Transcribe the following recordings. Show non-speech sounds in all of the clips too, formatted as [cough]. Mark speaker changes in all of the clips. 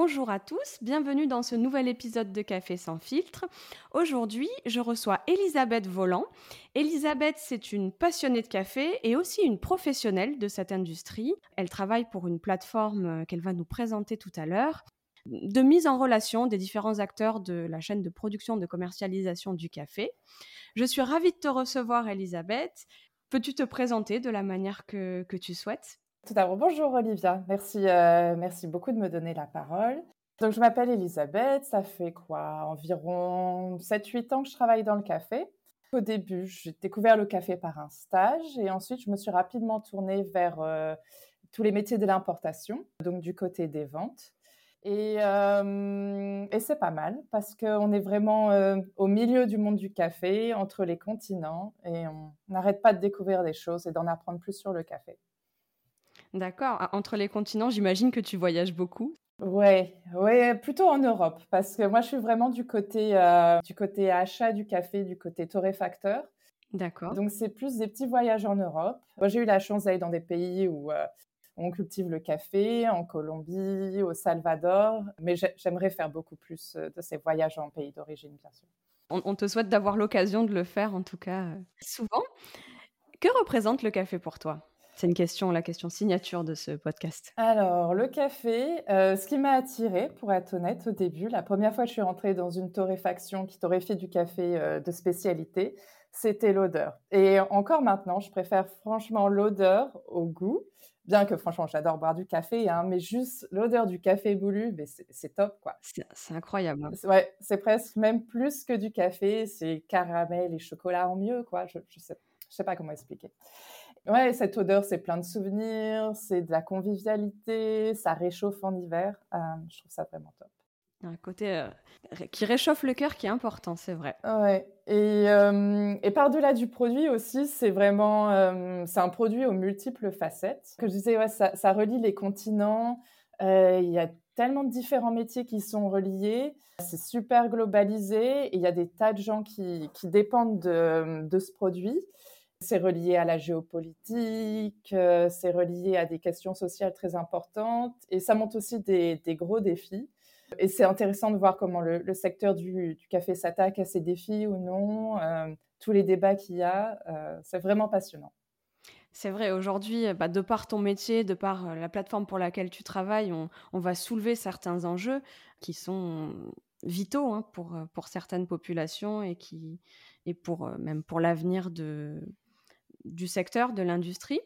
Speaker 1: Bonjour à tous, bienvenue dans ce nouvel épisode de Café sans filtre. Aujourd'hui, je reçois Elisabeth Volant. Elisabeth, c'est une passionnée de café et aussi une professionnelle de cette industrie. Elle travaille pour une plateforme euh, qu'elle va nous présenter tout à l'heure de mise en relation des différents acteurs de la chaîne de production de commercialisation du café. Je suis ravie de te recevoir, Elisabeth. Peux-tu te présenter de la manière que, que tu souhaites?
Speaker 2: Tout d'abord, bonjour Olivia. Merci, euh, merci beaucoup de me donner la parole. Donc, je m'appelle Elisabeth. Ça fait quoi? Environ 7-8 ans que je travaille dans le café. Au début, j'ai découvert le café par un stage et ensuite, je me suis rapidement tournée vers euh, tous les métiers de l'importation, donc du côté des ventes. Et, euh, et c'est pas mal parce qu'on est vraiment au milieu du monde du café, entre les continents, et on n'arrête pas de découvrir des choses et d'en apprendre plus sur le café.
Speaker 1: D'accord. Ah, entre les continents, j'imagine que tu voyages beaucoup.
Speaker 2: Ouais, ouais, plutôt en Europe, parce que moi je suis vraiment du côté euh, du côté achat du café, du côté torréfacteur.
Speaker 1: D'accord.
Speaker 2: Donc c'est plus des petits voyages en Europe. Moi j'ai eu la chance d'aller dans des pays où euh, on cultive le café, en Colombie, au Salvador, mais j'aimerais faire beaucoup plus euh, de ces voyages en pays d'origine, bien sûr.
Speaker 1: on, te souhaite d'avoir l'occasion de le faire, en tout cas, souvent. Que représente le café pour toi? C'est une question, la question signature de ce podcast.
Speaker 2: Alors, le café, euh, ce qui m'a attiré, pour être honnête, au début, la première fois que je suis rentrée dans une torréfaction qui torréfie du café euh, de spécialité, c'était l'odeur. Et encore maintenant, je préfère franchement l'odeur au goût. Bien que franchement, j'adore boire du café, hein, mais juste l'odeur du café boulu, c'est top, quoi.
Speaker 1: C'est incroyable. Hein.
Speaker 2: Ouais, c'est presque même plus que du café, c'est caramel et chocolat en mieux, quoi. Je, je sais, je sais pas comment expliquer. Ouais, cette odeur, c'est plein de souvenirs, c'est de la convivialité, ça réchauffe en hiver. Euh, je trouve ça vraiment top.
Speaker 1: Un côté euh, qui réchauffe le cœur qui est important, c'est vrai.
Speaker 2: Ouais. Et, euh, et par-delà du produit aussi, c'est vraiment, c'est un produit aux multiples facettes. Que je disais, ouais, ça, ça relie les continents. Il y a tellement de différents métiers qui sont reliés. C'est super globalisé et il y a des tas de gens qui, qui dépendent de, de ce produit. C'est relié à la géopolitique, euh, c'est relié à des questions sociales très importantes et ça montre aussi des, gros défis. Et c'est intéressant de voir comment le, secteur du, café s'attaque à ces défis ou non, euh, tous les débats qu'il y a. Euh, c'est vraiment passionnant.
Speaker 1: C'est vrai, aujourd'hui, bah, de par ton métier, de par la plateforme pour laquelle tu travailles, on, va soulever certains enjeux qui sont vitaux hein, pour, pour certaines populations et, qui, et pour, même pour l'avenir de, du secteur, de l'industrie.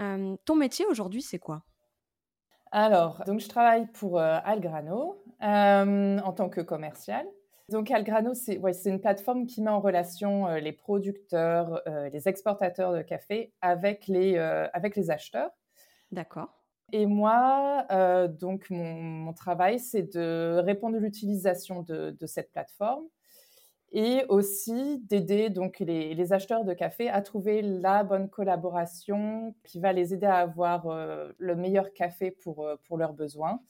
Speaker 1: Euh, ton métier aujourd'hui, c'est quoi?
Speaker 2: Alors, donc je travaille pour euh, Algrano euh, en tant que commercial. Donc Algrano, c'est ouais, une plateforme qui met en relation les producteurs, les exportateurs de café avec les, avec les acheteurs.
Speaker 1: D'accord.
Speaker 2: Et moi, donc mon, travail, c'est de répondre à l'utilisation de, de, cette plateforme et aussi d'aider donc les, acheteurs de café à trouver la bonne collaboration qui va les aider à avoir euh, le meilleur café pour, euh, pour leurs besoins.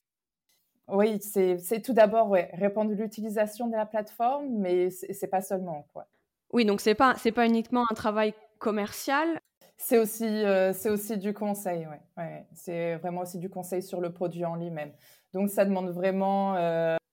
Speaker 2: Oui, c'est tout d'abord ouais, répondre à l'utilisation de la plateforme, mais c'est pas seulement quoi.
Speaker 1: Oui, donc c'est pas c'est pas uniquement un travail commercial.
Speaker 2: C'est aussi euh, c'est aussi du conseil, ouais. ouais. C'est vraiment aussi du conseil sur le produit en lui-même. Donc ça demande vraiment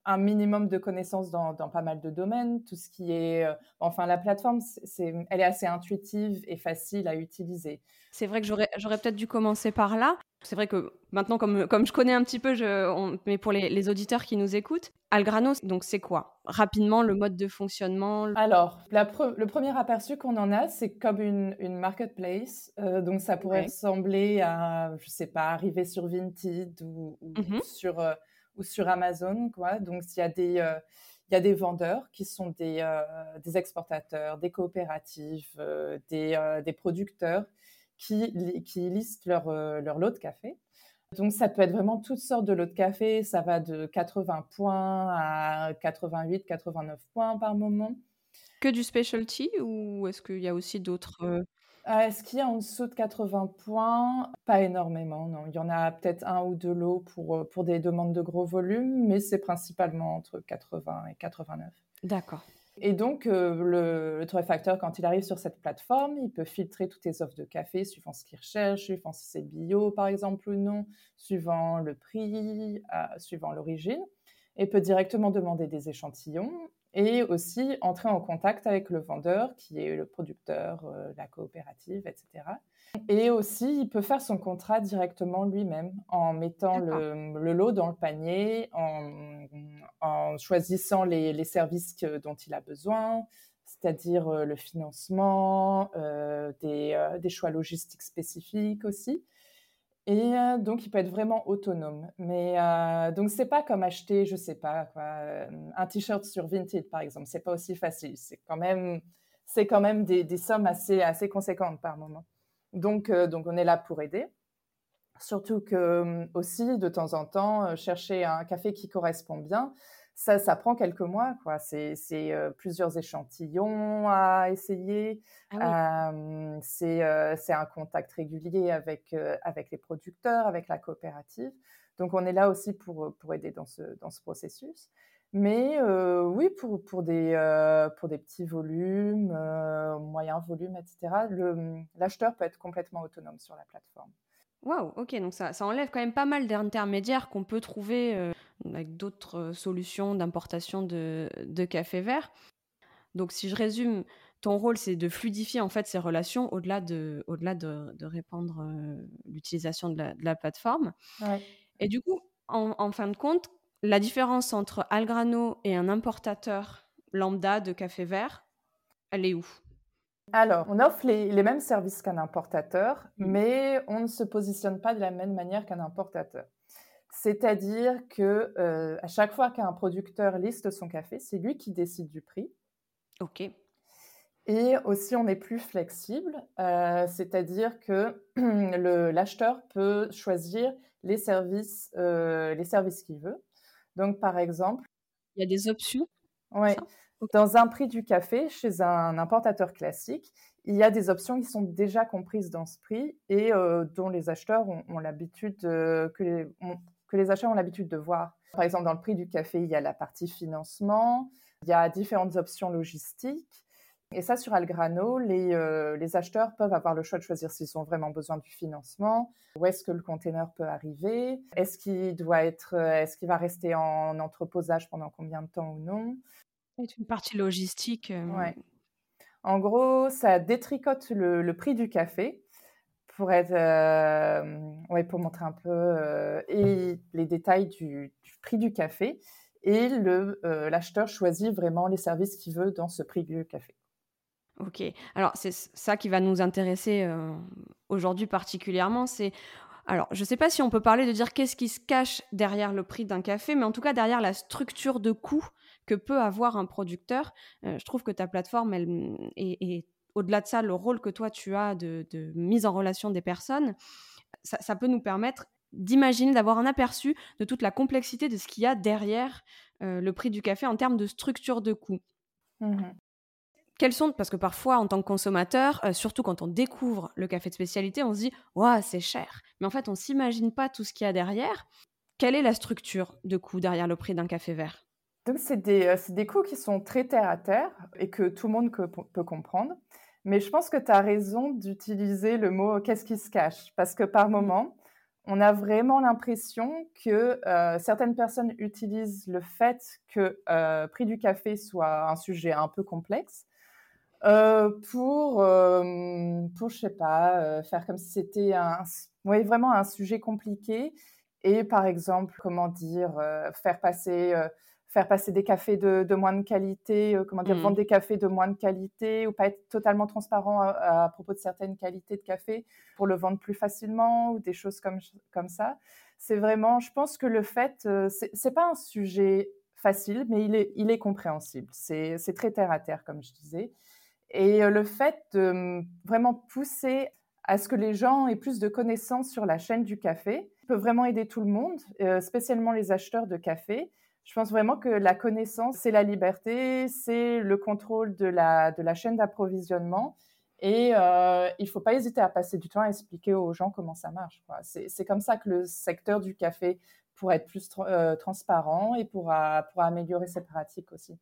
Speaker 2: un minimum de connaissances dans, pas mal de domaines. Tout ce qui est, euh, enfin, la plateforme, c'est, elle est assez intuitive et facile à utiliser.
Speaker 1: C'est vrai que j'aurais, j'aurais peut-être dû commencer par là. C'est vrai que maintenant, comme, comme je connais un petit peu, je, mais pour les, auditeurs qui nous écoutent, Algrano, donc c'est quoi? Rapidement, le mode de fonctionnement
Speaker 2: Alors, le premier aperçu qu'on en a, c'est comme une, une marketplace. Euh, donc, ça pourrait ressembler à, je sais pas, arriver sur Vinted ou, mmh sur... Euh, ou sur Amazon. Quoi. Donc, il y, a des, euh, il y a des vendeurs qui sont des, euh, des exportateurs, des coopératives, euh, des, des, producteurs qui, qui listent leur, leur lot de café. Donc, ça peut être vraiment toutes sortes de lots de café. Ça va de 80 points à 88, 89 points par moment.
Speaker 1: Que du specialty ou est-ce qu'il y a aussi d'autres
Speaker 2: ah, est-ce qu'il y a en dessous de 80 points? Pas énormément, non. Il y en a peut-être un ou deux lots pour, euh, pour des demandes de gros volumes, mais c'est principalement entre 80 et 89.
Speaker 1: D'accord.
Speaker 2: Et donc, euh, le, le, torréfacteur, quand il arrive sur cette plateforme, il peut filtrer toutes les offres de café suivant ce qu'il recherche, suivant si c'est bio, par exemple, ou non, suivant le prix, euh, suivant l'origine, et peut directement demander des échantillons et aussi entrer en contact avec le vendeur, qui est le producteur, euh, la coopérative, etc. Et aussi, il peut faire son contrat directement lui-même en mettant le, lot dans le panier, en, choisissant les, services dont il a besoin, c'est-à-dire euh, le financement, euh, des, choix logistiques spécifiques aussi. Et donc, il peut être vraiment autonome. Mais euh, donc, c'est pas comme acheter, je sais pas, quoi, un t-shirt sur Vinted, par exemple. C'est pas aussi facile. C'est quand même, c'est quand même des, sommes assez, assez conséquentes par moment. Donc, donc, on est là pour aider. Surtout que aussi, de temps en temps, chercher un café qui correspond bien, ça, ça prend quelques mois, quoi. C'est, euh, plusieurs échantillons à essayer. Ah euh, c'est, un contact régulier avec, euh, avec les producteurs, avec la coopérative. Donc, on est là aussi pour, pour aider dans ce, dans ce processus. Mais oui, pour, pour, des, pour des petits volumes, moyens volumes, etc., l'acheteur peut être complètement autonome sur la plateforme.
Speaker 1: Waouh, ok, donc ça, ça enlève quand même pas mal d'intermédiaires qu'on peut trouver avec d'autres euh, solutions d'importation de, café vert. Donc si je résume, ton rôle c'est de fluidifier en fait ces relations au-delà de, au-delà de, répandre euh, l'utilisation de la, plateforme. Et du coup, en, fin de compte, la différence entre Algrano et un importateur lambda de café vert, elle est où?
Speaker 2: Alors, on offre les, les mêmes services qu'un importateur, mmh. mais on ne se positionne pas de la même manière qu'un importateur. C'est-à-dire que euh, à chaque fois qu'un producteur liste son café, c'est lui qui décide du prix.
Speaker 1: Ok.
Speaker 2: Et aussi, on est plus flexible, euh, c'est-à-dire que [clears throat] l'acheteur peut choisir les services, euh, les services qu'il veut. Donc, par exemple,
Speaker 1: il y a des options.
Speaker 2: Oui. Dans un prix du café, chez un importateur classique, il y a des options qui sont déjà comprises dans ce prix et dont les acheteurs ont, l'habitude que les, que les achats ont l'habitude de voir. Par exemple, dans le prix du café, il y a la partie financement, il y a différentes options logistiques. Et ça, sur Algrano, les, euh, les acheteurs peuvent avoir le choix de choisir s'ils ont vraiment besoin du financement, où est-ce que le container peut arriver, est-ce qu'il doit être, euh, est-ce qu'il va rester en entreposage pendant combien de temps ou non.
Speaker 1: C'est une partie logistique. Euh,
Speaker 2: ouais. En gros, ça détricote le, le prix du café pour être, euh, pour montrer un peu euh, les détails du, prix du café. Et le euh, l'acheteur choisit vraiment les services qu'il veut dans ce prix du café.
Speaker 1: Ok. Alors c'est ça qui va nous intéresser aujourd'hui particulièrement. C'est alors, je ne sais pas si on peut parler de dire qu'est-ce qui se cache derrière le prix d'un café, mais en tout cas derrière la structure de coût que peut avoir un producteur. je trouve que ta plateforme elle, est, est au-delà de ça, le rôle que toi tu as de, mise en relation des personnes, ça, peut nous permettre d'imaginer, d'avoir un aperçu de toute la complexité de ce qu'il y a derrière euh, le prix du café en termes de structure de coût. Mmh Quels sont, parce que parfois en tant que consommateur, euh, surtout quand on découvre le café de spécialité, on se dit Waouh, c'est cher. Mais en fait, on ne s'imagine pas tout ce qu'il y a derrière. Quelle est la structure de coût derrière le prix d'un café vert?
Speaker 2: Donc, c'est des, euh, des, coûts qui sont très terre à terre et que tout le monde peut comprendre. Mais je pense que tu as raison d'utiliser le mot qu'est-ce qui se cache Parce que par mmh. moment, on a vraiment l'impression que certaines personnes utilisent le fait que le prix du café soit un sujet un peu complexe pour, pour, je sais pas, faire comme si c'était un, vraiment un sujet compliqué et par exemple, comment dire, faire passer faire passer des cafés de, moins de qualité, comment dire, mmh. vendre des cafés de moins de qualité ou pas être totalement transparent à, propos de certaines qualités de café pour le vendre plus facilement ou des choses comme, comme ça. C'est vraiment, je pense que le fait, c'est pas un sujet facile, mais il est, il est compréhensible. C'est très terre à terre, comme je disais. Et le fait de mmh, vraiment pousser à ce que les gens aient plus de connaissances sur la chaîne du café peut vraiment aider tout le monde, spécialement les acheteurs de café. Je pense vraiment que la connaissance, c'est la liberté, c'est le contrôle de la, de la chaîne d'approvisionnement. Et euh, il ne faut pas hésiter à passer du temps à expliquer aux gens comment ça marche. C'est comme ça que le secteur du café pourrait être plus euh, transparent et pourra, pourra améliorer ses pratiques aussi.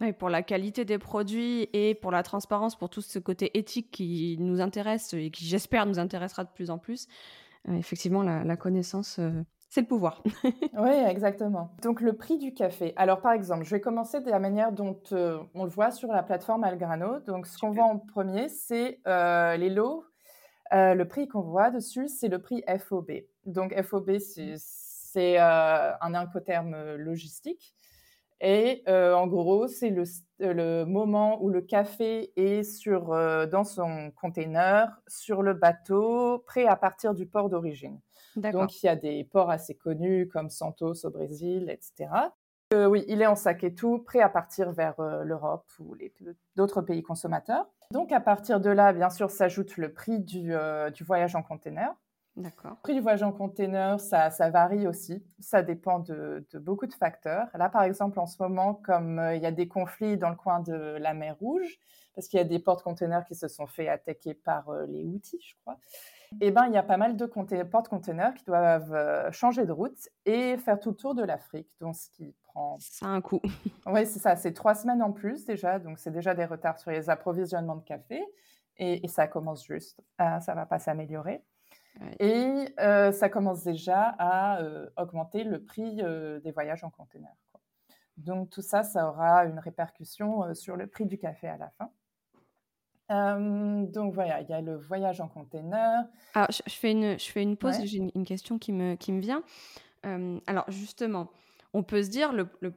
Speaker 1: Oui, pour la qualité des produits et pour la transparence, pour tout ce côté éthique qui nous intéresse et qui, j'espère, nous intéressera de plus en plus. Euh, effectivement, la connaissance c'est le pouvoir. [laughs]
Speaker 2: oui, exactement. Donc le prix du café. Alors par exemple, je vais commencer de la manière dont euh, on le voit sur la plateforme Algrano. Donc ce qu'on voit en premier, c'est euh, les lots. Euh, le prix qu'on voit dessus, c'est le prix FOB. Donc FOB, c'est un incoterme logistique. Et en gros, c'est le, le, moment où le café est sur, dans son container, sur le bateau, prêt à partir du port d'origine. Donc, il y a des ports assez connus comme Santos au Brésil, etc. Euh, oui, il est en sac et tout, prêt à partir vers euh, l'Europe ou d'autres pays consommateurs. Donc, à partir de là, bien sûr, s'ajoute le prix du, euh, voyage en container. D'accord. Le prix du voyage en container, ça, varie aussi. Ça dépend de, de, beaucoup de facteurs. Là, par exemple, en ce moment, comme il y a des conflits dans le coin de la mer Rouge, parce qu'il y a des portes-containers qui se sont fait attaquer par les outils, je crois eh ben, il y a pas mal de porte-containers qui doivent euh, changer de route et faire tout le tour de l'Afrique. Donc, ce qui prend.
Speaker 1: Ça un coût. [laughs]
Speaker 2: oui, c'est ça. C'est trois semaines en plus déjà. Donc, c'est déjà des retards sur les approvisionnements de café. Et, ça commence juste. Ça ça va pas s'améliorer. Et euh, ça commence déjà à euh, augmenter le prix des voyages en container. Donc, tout ça, ça aura une répercussion sur le prix du café à la fin donc voilà, il y a le voyage en container.
Speaker 1: Alors, je, fais, une, je fais une pause, j'ai une, question qui me, qui me vient. alors justement, on peut se dire, le, le,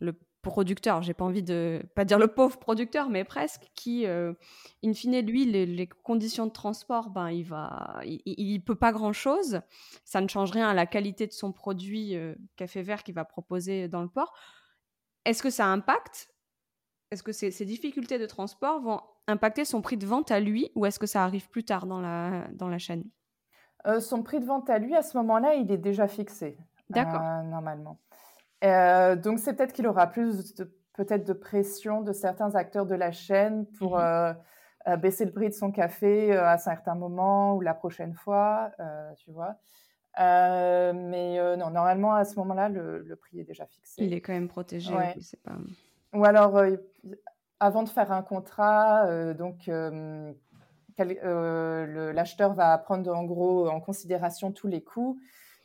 Speaker 1: le producteur, j'ai pas envie de pas dire le pauvre producteur, mais presque, qui, in fine, lui, les, conditions de transport, ben, il va, il, peut pas grand chose. Ça ne change rien à la qualité de son produit café vert qu'il va proposer dans le port. Est-ce que ça impacte Est-ce que ces difficultés de transport vont impacter son prix de vente à lui ou est-ce que ça arrive plus tard dans la, dans la chaîne?
Speaker 2: Euh, Son prix de vente à lui, à ce moment-là, il est déjà fixé. D'accord. Euh, normalement. Euh, donc, c'est peut-être qu'il aura plus de, peut-être de pression de certains acteurs de la chaîne pour mhm. baisser le prix de son café à certains moments ou la prochaine fois, tu vois. mais non, normalement, à ce moment-là, le, prix est déjà fixé.
Speaker 1: Il est quand même protégé. Pas...
Speaker 2: Ou alors, avant de faire un contrat, euh, donc euh, euh, l'acheteur va prendre en gros en considération tous les coûts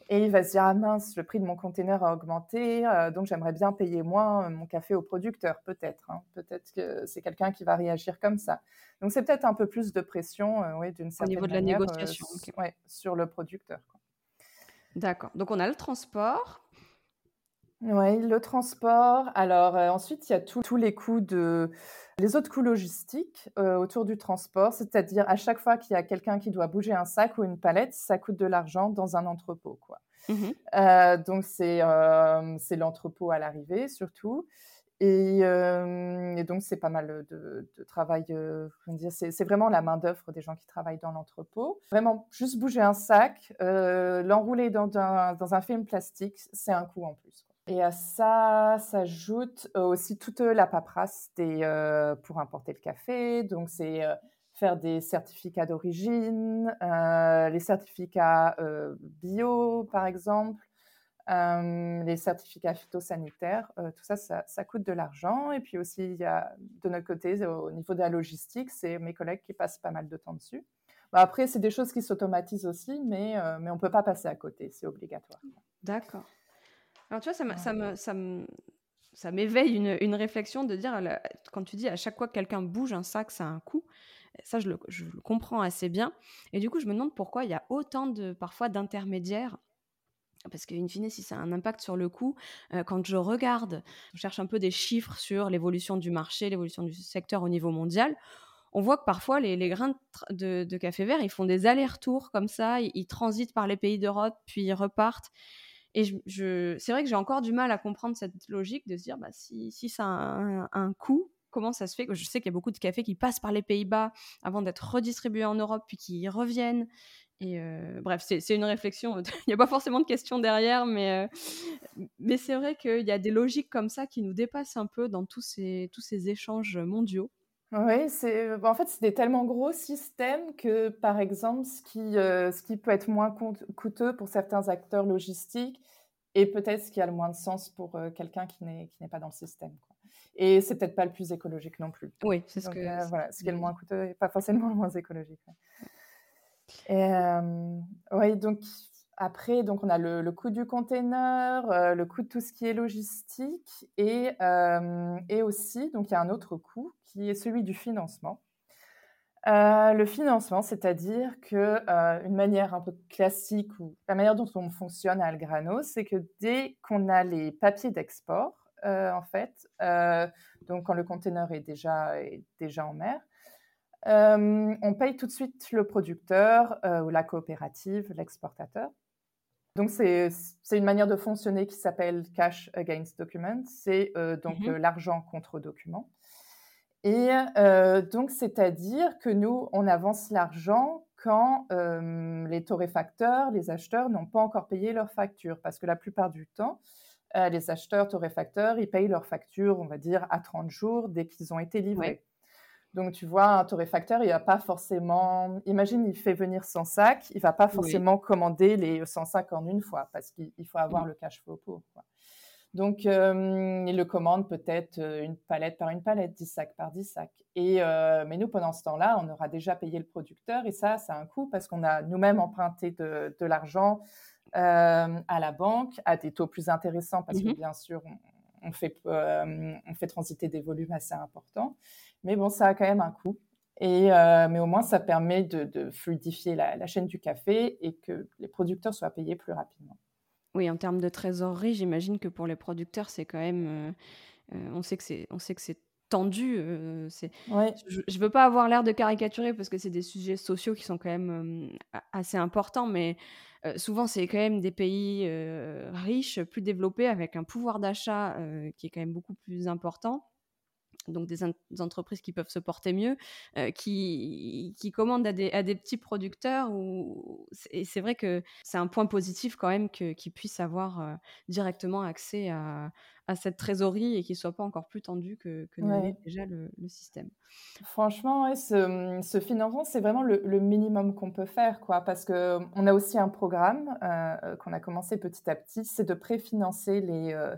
Speaker 2: et il va se dire ah mince le prix de mon container a augmenté donc j'aimerais bien payer moins mon café au producteur peut-être hein. peut-être que c'est quelqu'un qui va réagir comme ça. Donc c'est peut-être un peu plus de pression oui, d'une certaine
Speaker 1: au niveau de la négociation
Speaker 2: sur le producteur
Speaker 1: d'accord. Donc on a le transport
Speaker 2: oui, le transport. Alors euh, ensuite, il y a tous les coûts de les autres coûts logistiques euh, autour du transport, c'est-à-dire à chaque fois qu'il y a quelqu'un qui doit bouger un sac ou une palette, ça coûte de l'argent dans un entrepôt, quoi. Mmh euh, donc c'est c'est l'entrepôt à l'arrivée surtout. Et, donc, c'est pas mal de, travail. c'est vraiment la main-d'œuvre des gens qui travaillent dans l'entrepôt. Vraiment, juste bouger un sac, l'enrouler dans, dans, un film plastique, c'est un coût en plus. Et à ça s'ajoute euh, aussi toute la paperasse des, euh, pour importer le café. Donc, c'est euh, faire des certificats d'origine, les certificats bio, par exemple, les certificats phytosanitaires. tout ça, ça, ça, coûte de l'argent. Et puis aussi, il y a de notre côté, au niveau de la logistique, c'est mes collègues qui passent pas mal de temps dessus. Bah, après, c'est des choses qui s'automatisent aussi, mais, mais on ne peut pas passer à côté, c'est obligatoire.
Speaker 1: D'accord. Alors tu vois, ça, ça me, ça ça m'éveille une, une, réflexion de dire, quand tu dis à chaque fois que quelqu'un bouge un sac, ça a un coût. Ça, je le, je le, comprends assez bien. Et du coup, je me demande pourquoi il y a autant de parfois d'intermédiaires parce qu'in fine, si ça a un impact sur le coût, euh, quand je regarde, je cherche un peu des chiffres sur l'évolution du marché, l'évolution du secteur au niveau mondial, on voit que parfois les, grains de, café vert, ils font des allers-retours comme ça, ils, transitent par les pays d'Europe, puis ils repartent. Et je, c'est vrai que j'ai encore du mal à comprendre cette logique de se dire, bah, si, ça a un, coût, comment ça se fait? Je sais qu'il y a beaucoup de cafés qui passent par les Pays-Bas avant d'être redistribués en Europe, puis qui y reviennent. Et bref, c'est une réflexion. [laughs] Il n'y a pas forcément de questions derrière, mais, mais c'est vrai qu'il y a des logiques comme ça qui nous dépassent un peu dans tous ces échanges mondiaux.
Speaker 2: Oui, c'est bah, en fait, c'est des tellement gros systèmes que, par exemple, ce qui, ce qui peut être moins coûteux pour certains acteurs logistiques et peut-être ce qui a le moins de sens pour quelqu'un qui n'est pas dans le système. Quoi. Et c'est peut-être pas le plus écologique non plus.
Speaker 1: Oui, c'est ce que.
Speaker 2: voilà, ce qui est le moins coûteux et pas forcément le moins écologique. Et euh, oui, donc après, donc on a le, coût du container, euh, le coût de tout ce qui est logistique et, euh, et aussi, donc il y a un autre coût qui est celui du financement. le financement, c'est-à-dire que une manière un peu classique ou la manière dont on fonctionne à Algrano, c'est que dès qu'on a les papiers d'export, en fait, donc quand le container est déjà, est déjà en mer, euh, on paye tout de suite le producteur euh, ou la coopérative, l'exportateur. Donc, c'est une manière de fonctionner qui s'appelle cash against document. C'est euh, donc mhm. l'argent contre document. Et donc, c'est-à-dire que nous, on avance l'argent quand les torréfacteurs, les acheteurs n'ont pas encore payé leur facture. Parce que la plupart du temps, les acheteurs torréfacteurs, ils payent leur facture, on va dire, à 30 jours dès qu'ils ont été livrés. Donc, tu vois, un torréfacteur, il va pas forcément. Imagine, il fait venir 100 sacs, il va pas forcément commander les 100 sacs en une fois parce qu'il faut avoir le cash flow pour. Donc, euh, il le commande peut-être euh, une palette par une palette, 10 sacs par 10 sacs. Et, euh, mais nous, pendant ce temps-là, on aura déjà payé le producteur et ça, ça a un coût parce qu'on a nous-mêmes emprunté de, l'argent à la banque à des taux plus intéressants parce que, mmh bien sûr, on, fait, on fait transiter des volumes assez importants. Mais bon, ça a quand même un coût. Et, euh, mais au moins, ça permet de, fluidifier la, chaîne du café et que les producteurs soient payés plus rapidement.
Speaker 1: Oui, en termes de trésorerie, j'imagine que pour les producteurs, c'est quand même. Euh, euh, on sait que c'est, tendu. c'est, je ne veux pas avoir l'air de caricaturer parce que c'est des sujets sociaux qui sont quand même assez importants, mais souvent c'est quand même des pays riches, plus développés, avec un pouvoir d'achat qui est quand même beaucoup plus important donc des, entreprises qui peuvent se porter mieux, euh, qui, qui, commandent à des, à des petits producteurs. Et c'est vrai que c'est un point positif quand même qu'ils puissent avoir euh, directement accès à, à, cette trésorerie et qu'il ne soit pas encore plus tendu que, que déjà le, système.
Speaker 2: Franchement, ce, ce, financement, c'est vraiment le, minimum qu'on peut faire, quoi, parce qu'on a aussi un programme euh, qu'on a commencé petit à petit, c'est de préfinancer les,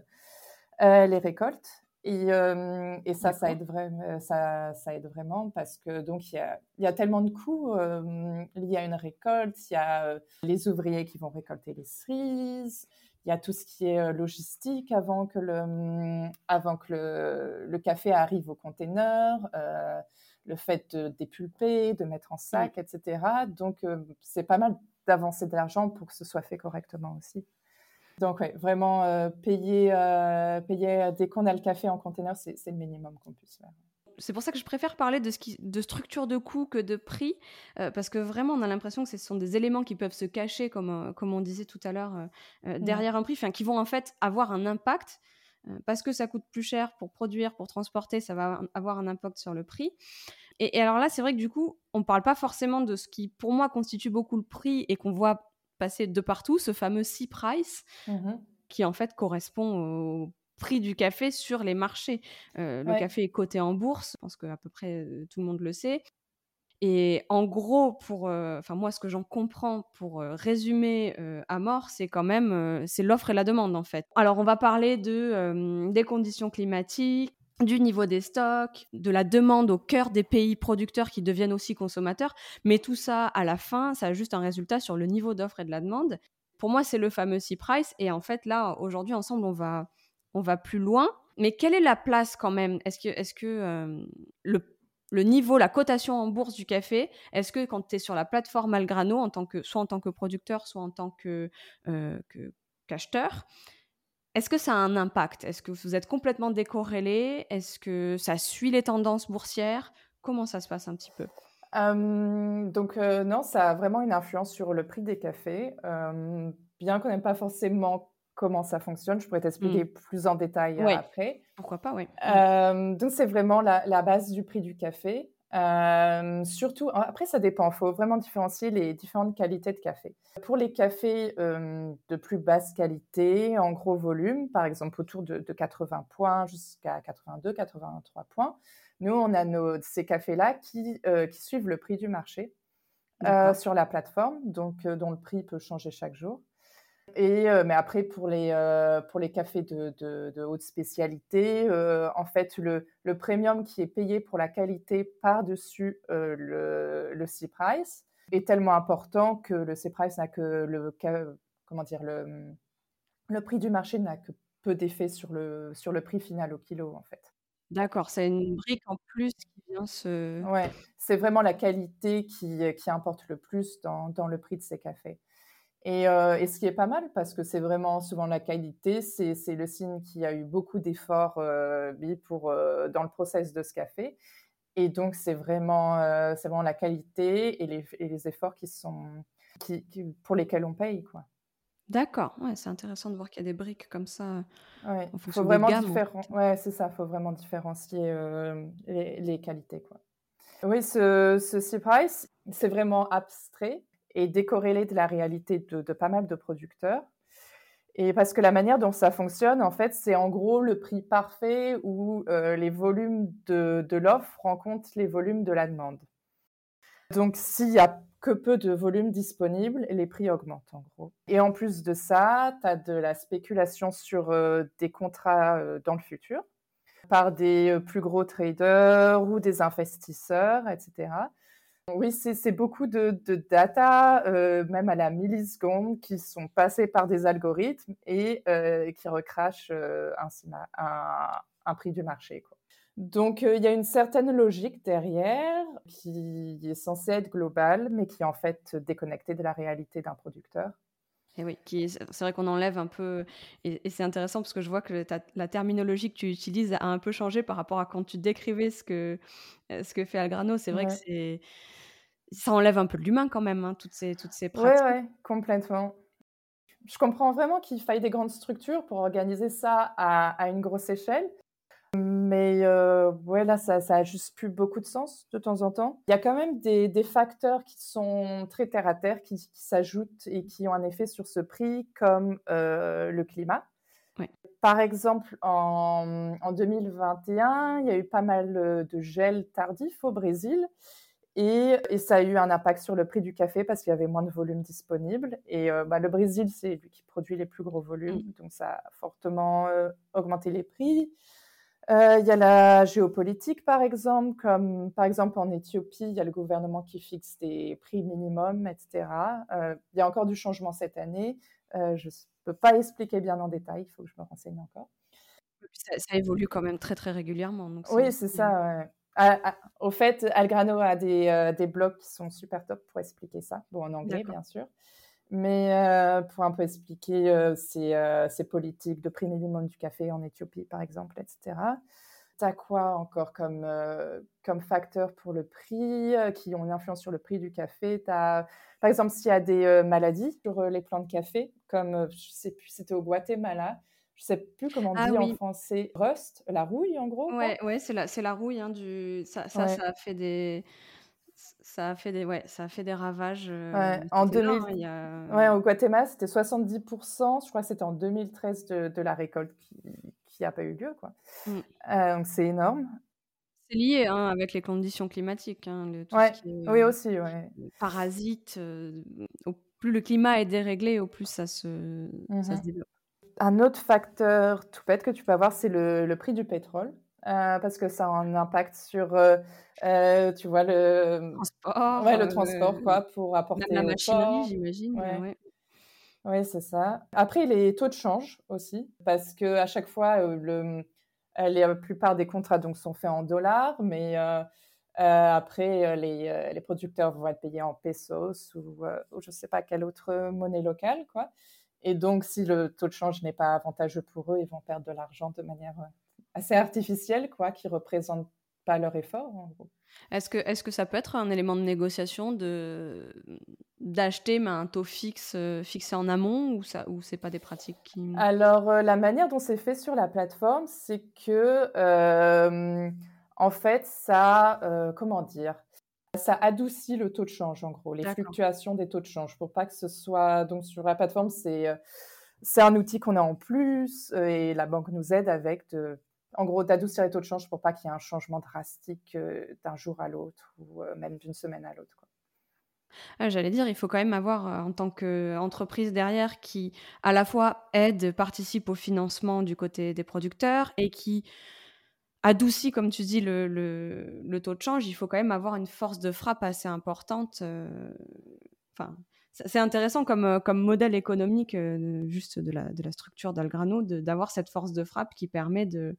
Speaker 2: les récoltes. Et, et ça, ça aide, vraiment, ça, ça, aide vraiment parce que donc il y a, y a, tellement de coûts il y a une récolte, il y a les ouvriers qui vont récolter les cerises, il y a tout ce qui est logistique avant que le, avant que le, le café arrive au container, euh, le fait de dépulper, de mettre en sac, etc. Donc c'est pas mal d'avancer de l'argent pour que ce soit fait correctement aussi. Donc, vraiment, euh, payer, euh, payer dès qu'on a le café en container, c'est le minimum qu'on puisse faire.
Speaker 1: C'est pour ça que je préfère parler de, ce qui, de structure de coût que de prix, euh, parce que vraiment, on a l'impression que ce sont des éléments qui peuvent se cacher, comme, comme on disait tout à l'heure, derrière un prix, qui vont en fait avoir un impact. parce que ça coûte plus cher pour produire, pour transporter, ça va avoir un impact sur le prix. Et, et alors là, c'est vrai que du coup, on ne parle pas forcément de ce qui, pour moi, constitue beaucoup le prix et qu'on voit passer de partout, ce fameux C-price, mmh qui en fait correspond au prix du café sur les marchés. Euh, le café est coté en bourse, je pense qu'à peu près euh, tout le monde le sait. Et en gros, pour, euh, moi, ce que j'en comprends pour résumer à mort, c'est quand même c'est l'offre et la demande en fait. Alors on va parler de des conditions climatiques, du niveau des stocks, de la demande au cœur des pays producteurs qui deviennent aussi consommateurs. Mais tout ça, à la fin, ça a juste un résultat sur le niveau d'offre et de la demande. Pour moi, c'est le fameux C-Price. Et en fait, là, aujourd'hui, ensemble, on va, on va plus loin. Mais quelle est la place quand même? Est-ce que, est que euh, le, niveau, la cotation en bourse du café, est-ce que quand tu es sur la plateforme Algrano, en tant que, soit en tant que producteur, soit en tant que, euh, qu'acheteur, est-ce que ça a un impact? Est-ce que vous êtes complètement décorrélé? Est-ce que ça suit les tendances boursières? Comment ça se passe un petit peu?
Speaker 2: Donc non, ça a vraiment une influence sur le prix des cafés. bien qu'on n'aime pas forcément comment ça fonctionne, je pourrais t'expliquer mmh. plus en détail après.
Speaker 1: Pourquoi pas, oui.
Speaker 2: donc c'est vraiment la, base du prix du café. Surtout, après, ça dépend. Il faut vraiment différencier les différentes qualités de café. Pour les cafés de plus basse qualité, en gros volume, par exemple autour de, 80 points jusqu'à 82, 83 points, nous, on a nos, ces cafés-là qui, qui, suivent le prix du marché sur la plateforme, donc dont le prix peut changer chaque jour. Et, mais après, pour les, pour les cafés de, de, haute spécialité, en fait, le, le, premium qui est payé pour la qualité par-dessus le, le C-Price est tellement important que le C-Price n'a que le, comment dire, le, le prix du marché n'a que peu d'effet sur le, sur le prix final au kilo, en fait.
Speaker 1: D'accord, c'est une brique en plus qui vient se...
Speaker 2: Ouais, c'est vraiment la qualité qui, qui importe le plus dans, dans le prix de ces cafés. Et, et, ce qui est pas mal, parce que c'est vraiment souvent la qualité, c'est le signe qu'il y a eu beaucoup d'efforts euh, pour dans le process de ce café. Et donc, c'est vraiment, vraiment la qualité et les, et les efforts qui sont, qui, pour lesquels on paye. quoi.
Speaker 1: D'accord, ouais, c'est intéressant de voir qu'il y a des briques comme ça.
Speaker 2: Ouais, faut vraiment Ouais, c'est ça, il faut vraiment différencier les, les, qualités. Quoi. Oui, ce, ce C-Price, c'est vraiment abstrait et décorrélé de la réalité de, pas mal de producteurs. Et parce que la manière dont ça fonctionne, en fait, c'est en gros le prix parfait où euh, les volumes de, de l'offre rencontrent les volumes de la demande. Donc, s'il y a que peu de volumes disponibles, les prix augmentent en gros. Et en plus de ça, tu as de la spéculation sur euh, des contrats euh, dans le futur par des plus gros traders ou des investisseurs, etc. Oui, c'est beaucoup de, data, euh, même à la milliseconde, qui sont passées par des algorithmes et euh, qui recrachent euh, un, prix du marché. Donc, il y a une certaine logique derrière qui est censée être globale, mais qui est en fait déconnectée de la réalité d'un producteur.
Speaker 1: Et oui, c'est vrai qu'on enlève un peu, et, c'est intéressant parce que je vois que la terminologie que tu utilises a un peu changé par rapport à quand tu décrivais ce que, ce que fait Algrano. C'est vrai que c'est ça enlève un peu de l'humain quand même, hein, toutes ces, toutes ces pratiques.
Speaker 2: Oui, ouais, complètement. Je comprends vraiment qu'il faille des grandes structures pour organiser ça à, à une grosse échelle. Mais euh, ouais, là, ça, ça a juste plus beaucoup de sens de temps en temps. Il y a quand même des, des facteurs qui sont très terre à terre, qui, qui s'ajoutent et qui ont un effet sur ce prix, comme euh, le climat. Par exemple, en, en 2021, il y a eu pas mal euh, de gel tardif au Brésil. Et, ça a eu un impact sur le prix du café parce qu'il y avait moins de volume disponible. Et euh, bah, le Brésil, c'est lui qui produit les plus gros volumes, mmh. donc ça a fortement euh, augmenté les prix. Euh, il y a la géopolitique, par exemple, comme par exemple en Éthiopie, il y a le gouvernement qui fixe des prix minimums, etc. il y a encore du changement cette année. je ne peux pas expliquer bien en détail, il faut que je me renseigne encore.
Speaker 1: Ça, ça, évolue quand même très très régulièrement.
Speaker 2: Donc oui, c'est ça. Ouais. Au fait, Algrano a des, euh, des, blogs qui sont super top pour expliquer ça. Bon, en anglais, bien sûr. Mais euh, pour un peu expliquer euh, ces, politiques de prix minimum du café en Éthiopie, par exemple, etc. Tu as quoi encore comme, comme facteur pour le prix qui ont une influence sur le prix du café? As, Par exemple, s'il y a des maladies sur les plants de café, comme, je sais plus, c'était au Guatemala, je sais plus comment on ah dit en français, rust, la rouille en gros.
Speaker 1: Ouais, ouais c'est la, la rouille hein, du. Ça, ça, ça, a fait des. Ça a fait des, ouais, ça a fait des ravages. Euh,
Speaker 2: ouais, en 2000... ouais, au Guatemala, c'était 70%, je crois que c'était en 2013 de, de la récolte qui n'a pas eu lieu. Quoi. Mmh. Euh, donc c'est énorme.
Speaker 1: C'est lié hein, avec les conditions climatiques. Hein,
Speaker 2: ouais. oui, aussi. Ouais.
Speaker 1: Parasites. Euh, au plus le climat est déréglé, au plus ça se, ça se mmh développe.
Speaker 2: Un autre facteur tout bête que tu peux avoir, c'est le, prix du pétrole. parce que ça a un impact sur, tu vois, le
Speaker 1: transport.
Speaker 2: Ouais, le transport, quoi, pour apporter
Speaker 1: la machinerie, j'imagine.
Speaker 2: Ouais. Oui, c'est ça. Après, les taux de change aussi, parce que à chaque fois, le, la plupart des contrats donc, sont faits en dollars, mais après, les, les, producteurs vont être payés en pesos ou, ou je ne sais pas quelle autre monnaie locale. Quoi. Et donc, si le taux de change n'est pas avantageux pour eux, ils vont perdre de l'argent de manière assez artificielle, quoi, qui ne représente pas leur effort, en gros.
Speaker 1: Est-ce que, est que ça peut être un élément de négociation de, d'acheter mais un taux fixe fixé en amont ou, ça, ou c'est pas des pratiques qui...
Speaker 2: Alors, la manière dont c'est fait sur la plateforme, c'est que, en fait, ça, comment dire? Ça adoucit le taux de change, en gros, les fluctuations des taux de change, pour pas que ce soit. Donc, sur la plateforme, c'est c'est un outil qu'on a en plus et la banque nous aide avec, de, en gros, d'adoucir les taux de change pour pas qu'il y ait un changement drastique d'un jour à l'autre ou même d'une semaine à l'autre.
Speaker 1: Ah, j'allais dire, il faut quand même avoir en tant qu'entreprise derrière qui à la fois aide, participe au financement du côté des producteurs et qui adoucit, comme tu dis, le, le, taux de change, il faut quand même avoir une force de frappe assez importante. Euh, enfin, c'est intéressant comme, euh, comme modèle économique euh, juste de la, de la structure d'Algrano d'avoir cette force de frappe qui permet de,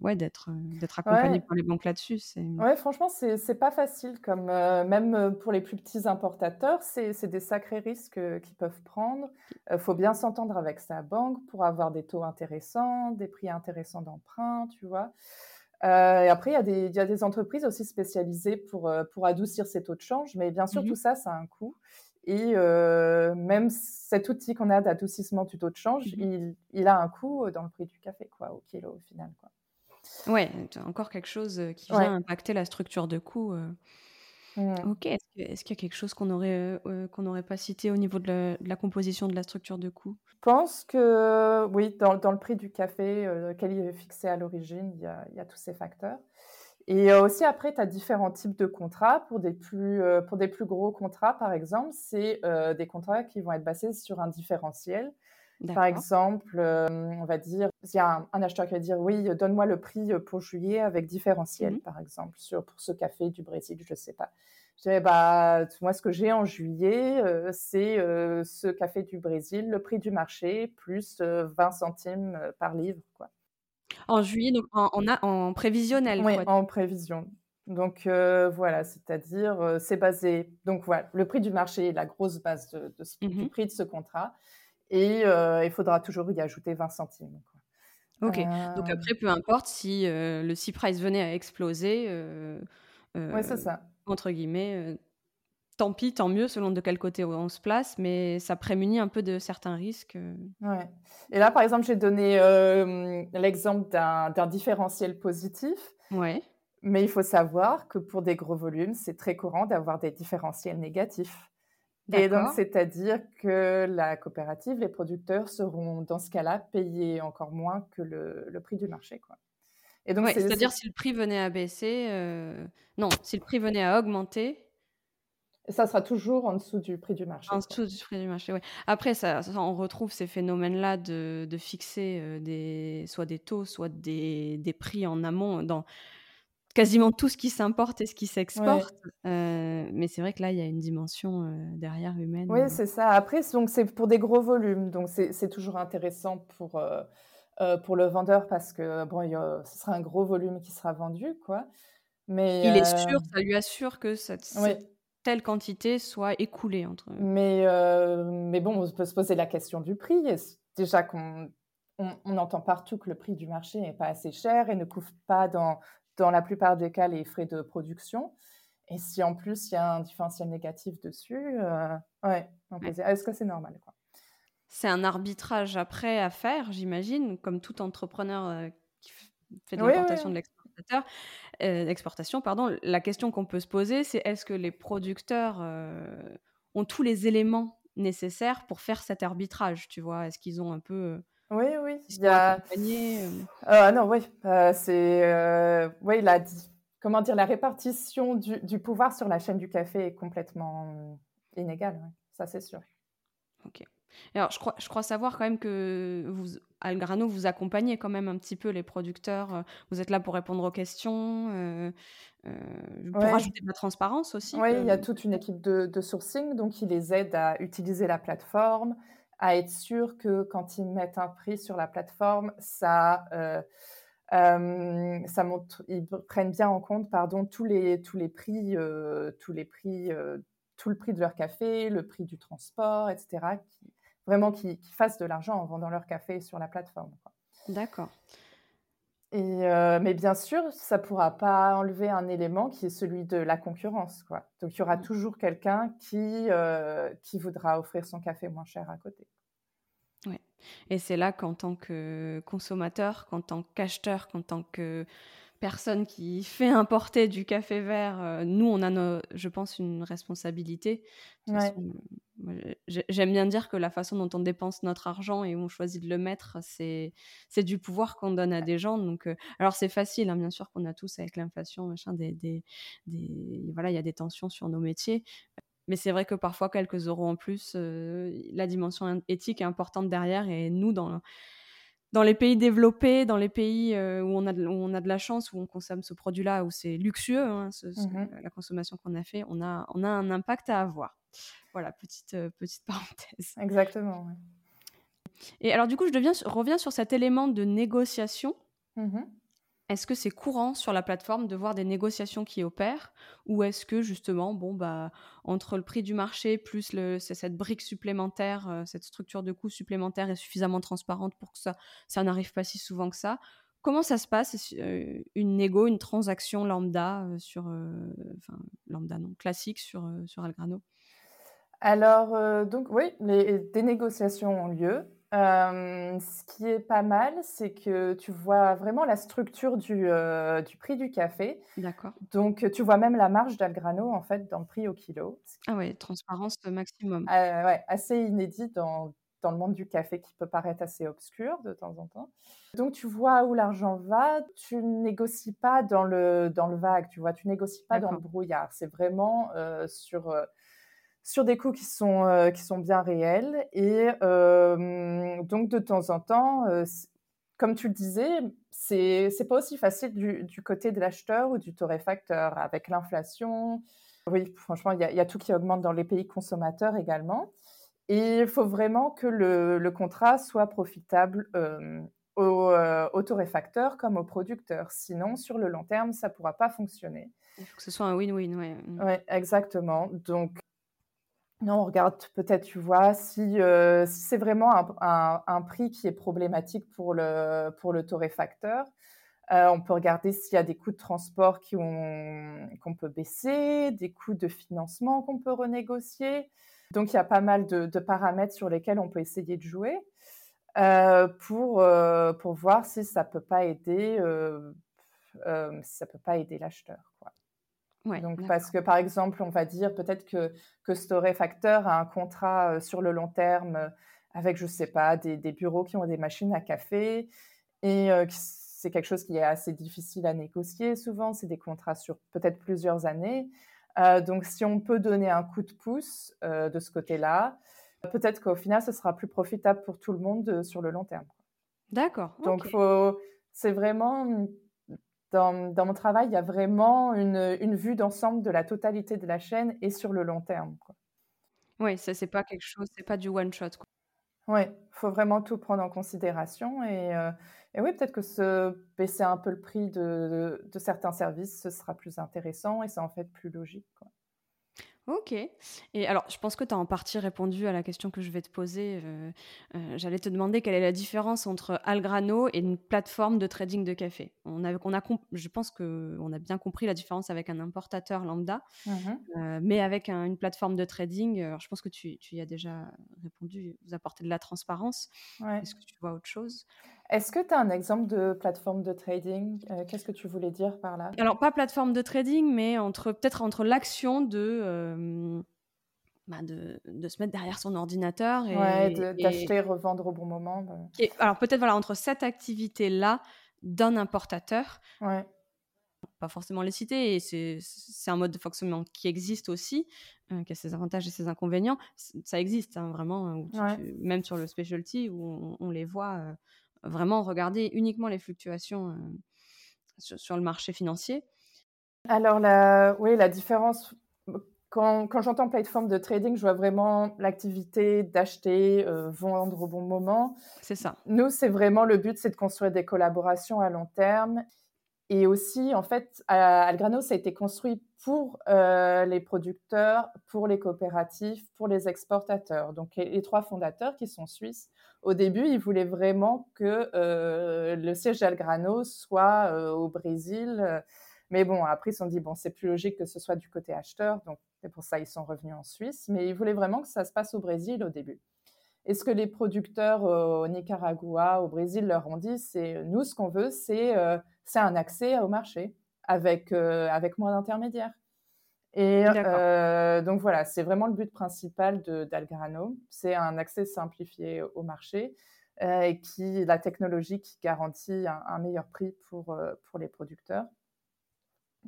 Speaker 1: ouais, d'être euh, d'être accompagné par les banques là-dessus.
Speaker 2: Ouais, franchement, c'est pas facile. Comme euh, même euh, pour les plus petits importateurs, c'est des sacrés risques qu'ils peuvent prendre. Il faut bien s'entendre avec sa banque pour avoir des taux intéressants, des prix intéressants d'emprunt, tu vois. et après, il y, a des, y a des entreprises aussi spécialisées pour, pour adoucir ces taux de change, mais bien sûr, mmh tout ça, ça a un coût. Et même cet outil qu'on a d'adoucissement du taux de change, mmh il, il, a un coût dans le prix du café, quoi, au kilo au final. Quoi.
Speaker 1: Ouais, encore quelque chose qui vient impacter la structure de coût. Mmh. Ok, est-ce qu'il y a quelque chose qu'on n'aurait qu'on n'aurait pas cité au niveau de la, composition de la structure de coût?
Speaker 2: Je pense que oui, dans, dans, le prix du café, lequel il est fixé à l'origine, il, il, y a tous ces facteurs. Et aussi, après, tu as différents types de contrats. Pour des plus, pour des plus gros contrats, par exemple, c'est des contrats qui vont être basés sur un différentiel. Par exemple, on va dire, il y a un, acheteur qui va dire oui, donne-moi le prix pour juillet avec différentiel, mmh par exemple, sur, pour ce café du Brésil, je ne sais pas. Je dis, bah, moi, ce que j'ai en juillet, c'est ce café du Brésil, le prix du marché, plus 20 centimes par livre. Quoi.
Speaker 1: En juillet, donc en, en prévisionnel.
Speaker 2: Oui, en prévision. Donc voilà, c'est-à-dire c'est basé. Donc voilà, le prix du marché est la grosse base de, du mmh prix de ce contrat, et il faudra toujours y ajouter 20 centimes.
Speaker 1: Ok. Donc après, peu importe si le C-price venait à exploser.
Speaker 2: ça.
Speaker 1: Entre guillemets, tant pis, tant mieux, selon de quel côté on se place, mais ça prémunit un peu de certains risques. Euh.
Speaker 2: Ouais. Et là, par exemple, j'ai donné l'exemple d'un différentiel positif.
Speaker 1: Ouais.
Speaker 2: Mais il faut savoir que pour des gros volumes, c'est très courant d'avoir des différentiels négatifs. Et donc, c'est-à-dire que la coopérative, les producteurs seront, dans ce cas-là, payés encore moins que le, le prix du marché. Quoi.
Speaker 1: Et donc, c'est-à-dire si le prix venait à baisser, euh, non, si le prix venait à augmenter,
Speaker 2: ça sera toujours en dessous du prix du marché.
Speaker 1: En dessous du prix du marché, oui. Après, ça, on retrouve ces phénomènes-là de, de, fixer euh, des, soit des taux, soit des, des, prix en amont dans quasiment tout ce qui s'importe et ce qui s'exporte. Euh, mais c'est vrai que là, il y a une dimension euh, derrière humaine.
Speaker 2: Oui, c'est ça. Après, c'est pour des gros volumes. Donc, c'est toujours intéressant pour, pour le vendeur parce que bon, ce sera un gros volume qui sera vendu. quoi. Mais,
Speaker 1: il est sûr, ça lui assure que ça, telle quantité soit écoulée entre.
Speaker 2: Mais, euh, mais bon, on peut se poser la question du prix. Déjà qu'on on, entend partout que le prix du marché n'est pas assez cher et ne couvre pas dans, dans la plupart des cas les frais de production. Et si en plus il y a un différentiel négatif dessus, euh, ouais, est-ce que c'est normal quoi?
Speaker 1: C'est un arbitrage après à faire, j'imagine, comme tout entrepreneur euh, qui fait de l'importation de l'export l'exportation, pardon, la question qu'on peut se poser, c'est est-ce que les producteurs ont tous les éléments nécessaires pour faire cet arbitrage, tu vois? Est-ce qu'ils ont un peu...
Speaker 2: Oui, oui. Il y a... Euh, non, oui. c'est... oui, la... Comment dire La répartition du, du, pouvoir sur la chaîne du café est complètement inégale, ça c'est sûr.
Speaker 1: Ok. Alors, je crois, je crois savoir quand même que vous, Algrano, vous accompagnez quand même un petit peu les producteurs. Vous êtes là pour répondre aux questions, euh, euh, pour ajouter de la transparence aussi.
Speaker 2: Oui, il y a toute une équipe de, sourcing, donc ils les aident à utiliser la plateforme, à être sûr que quand ils mettent un prix sur la plateforme, ça, euh, ça montre, ils prennent bien en compte, pardon, tous les tous les prix, tous les prix, tout le prix de leur café, le prix du transport, etc vraiment qui, fassent de l'argent en vendant leur café sur la plateforme.
Speaker 1: D'accord.
Speaker 2: Et euh, mais bien sûr, ça ne pourra pas enlever un élément qui est celui de la concurrence. Quoi. Donc, il y aura mmh. toujours quelqu'un qui, euh, qui voudra offrir son café moins cher à côté.
Speaker 1: Ouais. Et c'est là qu'en tant que consommateur, qu'en tant qu'acheteur, qu'en tant que personne qui fait importer du café vert, euh, nous, on a, je pense, une responsabilité. J'aime bien dire que la façon dont on dépense notre argent et où on choisit de le mettre, c'est du pouvoir qu'on donne à des gens. Donc, euh, alors c'est facile, hein, bien sûr qu'on a tous avec l'inflation, machin, des, des, des, voilà, il y a des tensions sur nos métiers. Mais c'est vrai que parfois quelques euros en plus, euh, la dimension éthique est importante derrière. Et nous, dans dans les pays développés, dans les pays euh, où, on a de, on a de la chance, où on consomme ce produit-là, où c'est luxueux, hein, mmh la consommation qu'on a fait, on a, on a un impact à avoir. Voilà, petite, euh, petite [laughs] parenthèse.
Speaker 2: Exactement.
Speaker 1: Et alors, du coup, je deviens, reviens sur cet élément de négociation. Mmh est-ce que c'est courant sur la plateforme de voir des négociations qui opèrent? Ou est-ce que justement, bon, bah, entre le prix du marché plus le, cette brique supplémentaire, euh, cette structure de coût supplémentaire est suffisamment transparente pour que ça, ça n'arrive pas si souvent que ça Comment ça se passe euh, une négo, une transaction lambda euh, sur, enfin lambda non, classique sur, sur Algrano?
Speaker 2: Alors, donc oui, les, des négociations ont lieu ce qui est pas mal, c'est que tu vois vraiment la structure du, du prix du café.
Speaker 1: D'accord.
Speaker 2: Donc, tu vois même la marge d'Algrano, en fait, dans le prix au kilo.
Speaker 1: Ah ouais, transparence maximum.
Speaker 2: Ouais, assez inédit dans, dans le monde du café qui peut paraître assez obscur de temps en temps. Donc, tu vois où l'argent va, tu négocies pas dans le, dans le vague, tu vois, tu négocies pas dans le brouillard. C'est vraiment sur sur des coûts qui sont, euh, qui sont bien réels. Et euh, donc, de temps en temps, euh, comme tu le disais, c'est n'est pas aussi facile du, du côté de l'acheteur ou du torréfacteur avec l'inflation. Oui, franchement, il y, y, a tout qui augmente dans les pays consommateurs également. Et il faut vraiment que le, le contrat soit profitable au, au, torréfacteur comme au producteur. Sinon, sur le long terme, ça ne pourra pas fonctionner.
Speaker 1: Il faut que ce soit un win-win, oui.
Speaker 2: Oui, exactement. Donc, non, on regarde peut-être, tu vois, si, euh, c'est vraiment un, prix qui est problématique pour le, pour le torréfacteur. Euh, on peut regarder s'il y a des coûts de transport qu'on peut baisser, des coûts de financement qu'on peut renégocier. Donc, il y a pas mal de, paramètres sur lesquels on peut essayer de jouer euh, pour, pour voir si ça peut pas aider, ça peut pas aider l'acheteur. Donc, parce que par exemple, on va dire peut-être que, que Factor a un contrat euh, sur le long terme euh, avec, je ne sais pas, des, bureaux qui ont des machines à café et euh, c'est quelque chose qui est assez difficile à négocier souvent. C'est des contrats sur peut-être plusieurs années. donc, si on peut donner un coup de pouce de ce côté-là, peut-être qu'au final, ce sera plus profitable pour tout le monde sur le long terme.
Speaker 1: D'accord.
Speaker 2: Donc, c'est vraiment dans, mon travail, il y a vraiment une, vue d'ensemble de la totalité de la chaîne et sur le long terme.
Speaker 1: Oui, ça, c'est pas quelque chose, c'est pas du one shot.
Speaker 2: Oui, il faut vraiment tout prendre en considération. Et, euh, oui, peut-être que se baisser un peu le prix de, de, certains services, ce sera plus intéressant et c'est en fait plus logique. Quoi.
Speaker 1: Ok. Et alors, je pense que tu as en partie répondu à la question que je vais te poser. Euh, euh, j'allais te demander quelle est la différence entre Algrano et une plateforme de trading de café. On a, on a, je pense qu'on a bien compris la différence avec un importateur lambda, mmh euh, mais avec une plateforme de trading, alors je pense que tu, tu, y as déjà répondu, vous apportez de la transparence. Est-ce que tu vois autre chose?
Speaker 2: Est-ce que tu as un exemple de plateforme de trading euh, Qu'est-ce que tu voulais dire par là?
Speaker 1: Alors, pas plateforme de trading, mais entre peut-être entre l'action de, euh, bah, de, de, se mettre derrière son ordinateur et,
Speaker 2: ouais, d'acheter, revendre au bon moment.
Speaker 1: Bah. alors, peut-être voilà, entre cette activité-là d'un importateur.
Speaker 2: Ouais.
Speaker 1: pas forcément les citer, et c'est un mode de fonctionnement qui existe aussi, euh, qui a ses avantages et ses inconvénients. Ça existe hein, vraiment, même sur le specialty, où on, les voit euh, vraiment regarder uniquement les fluctuations euh, sur, le marché financier.
Speaker 2: Alors, la, oui, la différence, quand, quand j'entends plateforme de trading, je vois vraiment l'activité d'acheter, vendre au bon moment.
Speaker 1: C'est ça.
Speaker 2: Nous, c'est vraiment le but, c'est de construire des collaborations à long terme et aussi, en fait, Algrano, ça a été construit pour euh, les producteurs, pour les coopératives, pour les exportateurs. Donc, les, trois fondateurs qui sont suisses, au début, ils voulaient vraiment que euh, le siège d'Algrano soit euh, au Brésil. Mais bon, après, ils se sont dit, bon, c'est plus logique que ce soit du côté acheteur. Donc, c'est pour ça qu'ils sont revenus en Suisse. Mais ils voulaient vraiment que ça se passe au Brésil au début. Et ce que les producteurs au Nicaragua, au Brésil leur ont dit, c'est nous, ce qu'on veut, c'est un accès au marché avec, euh, avec moins d'intermédiaires. Et euh, donc voilà, c'est vraiment le but principal d'Algrano. C'est un accès simplifié au marché euh, et qui la technologie qui garantit un, meilleur prix pour, pour les producteurs.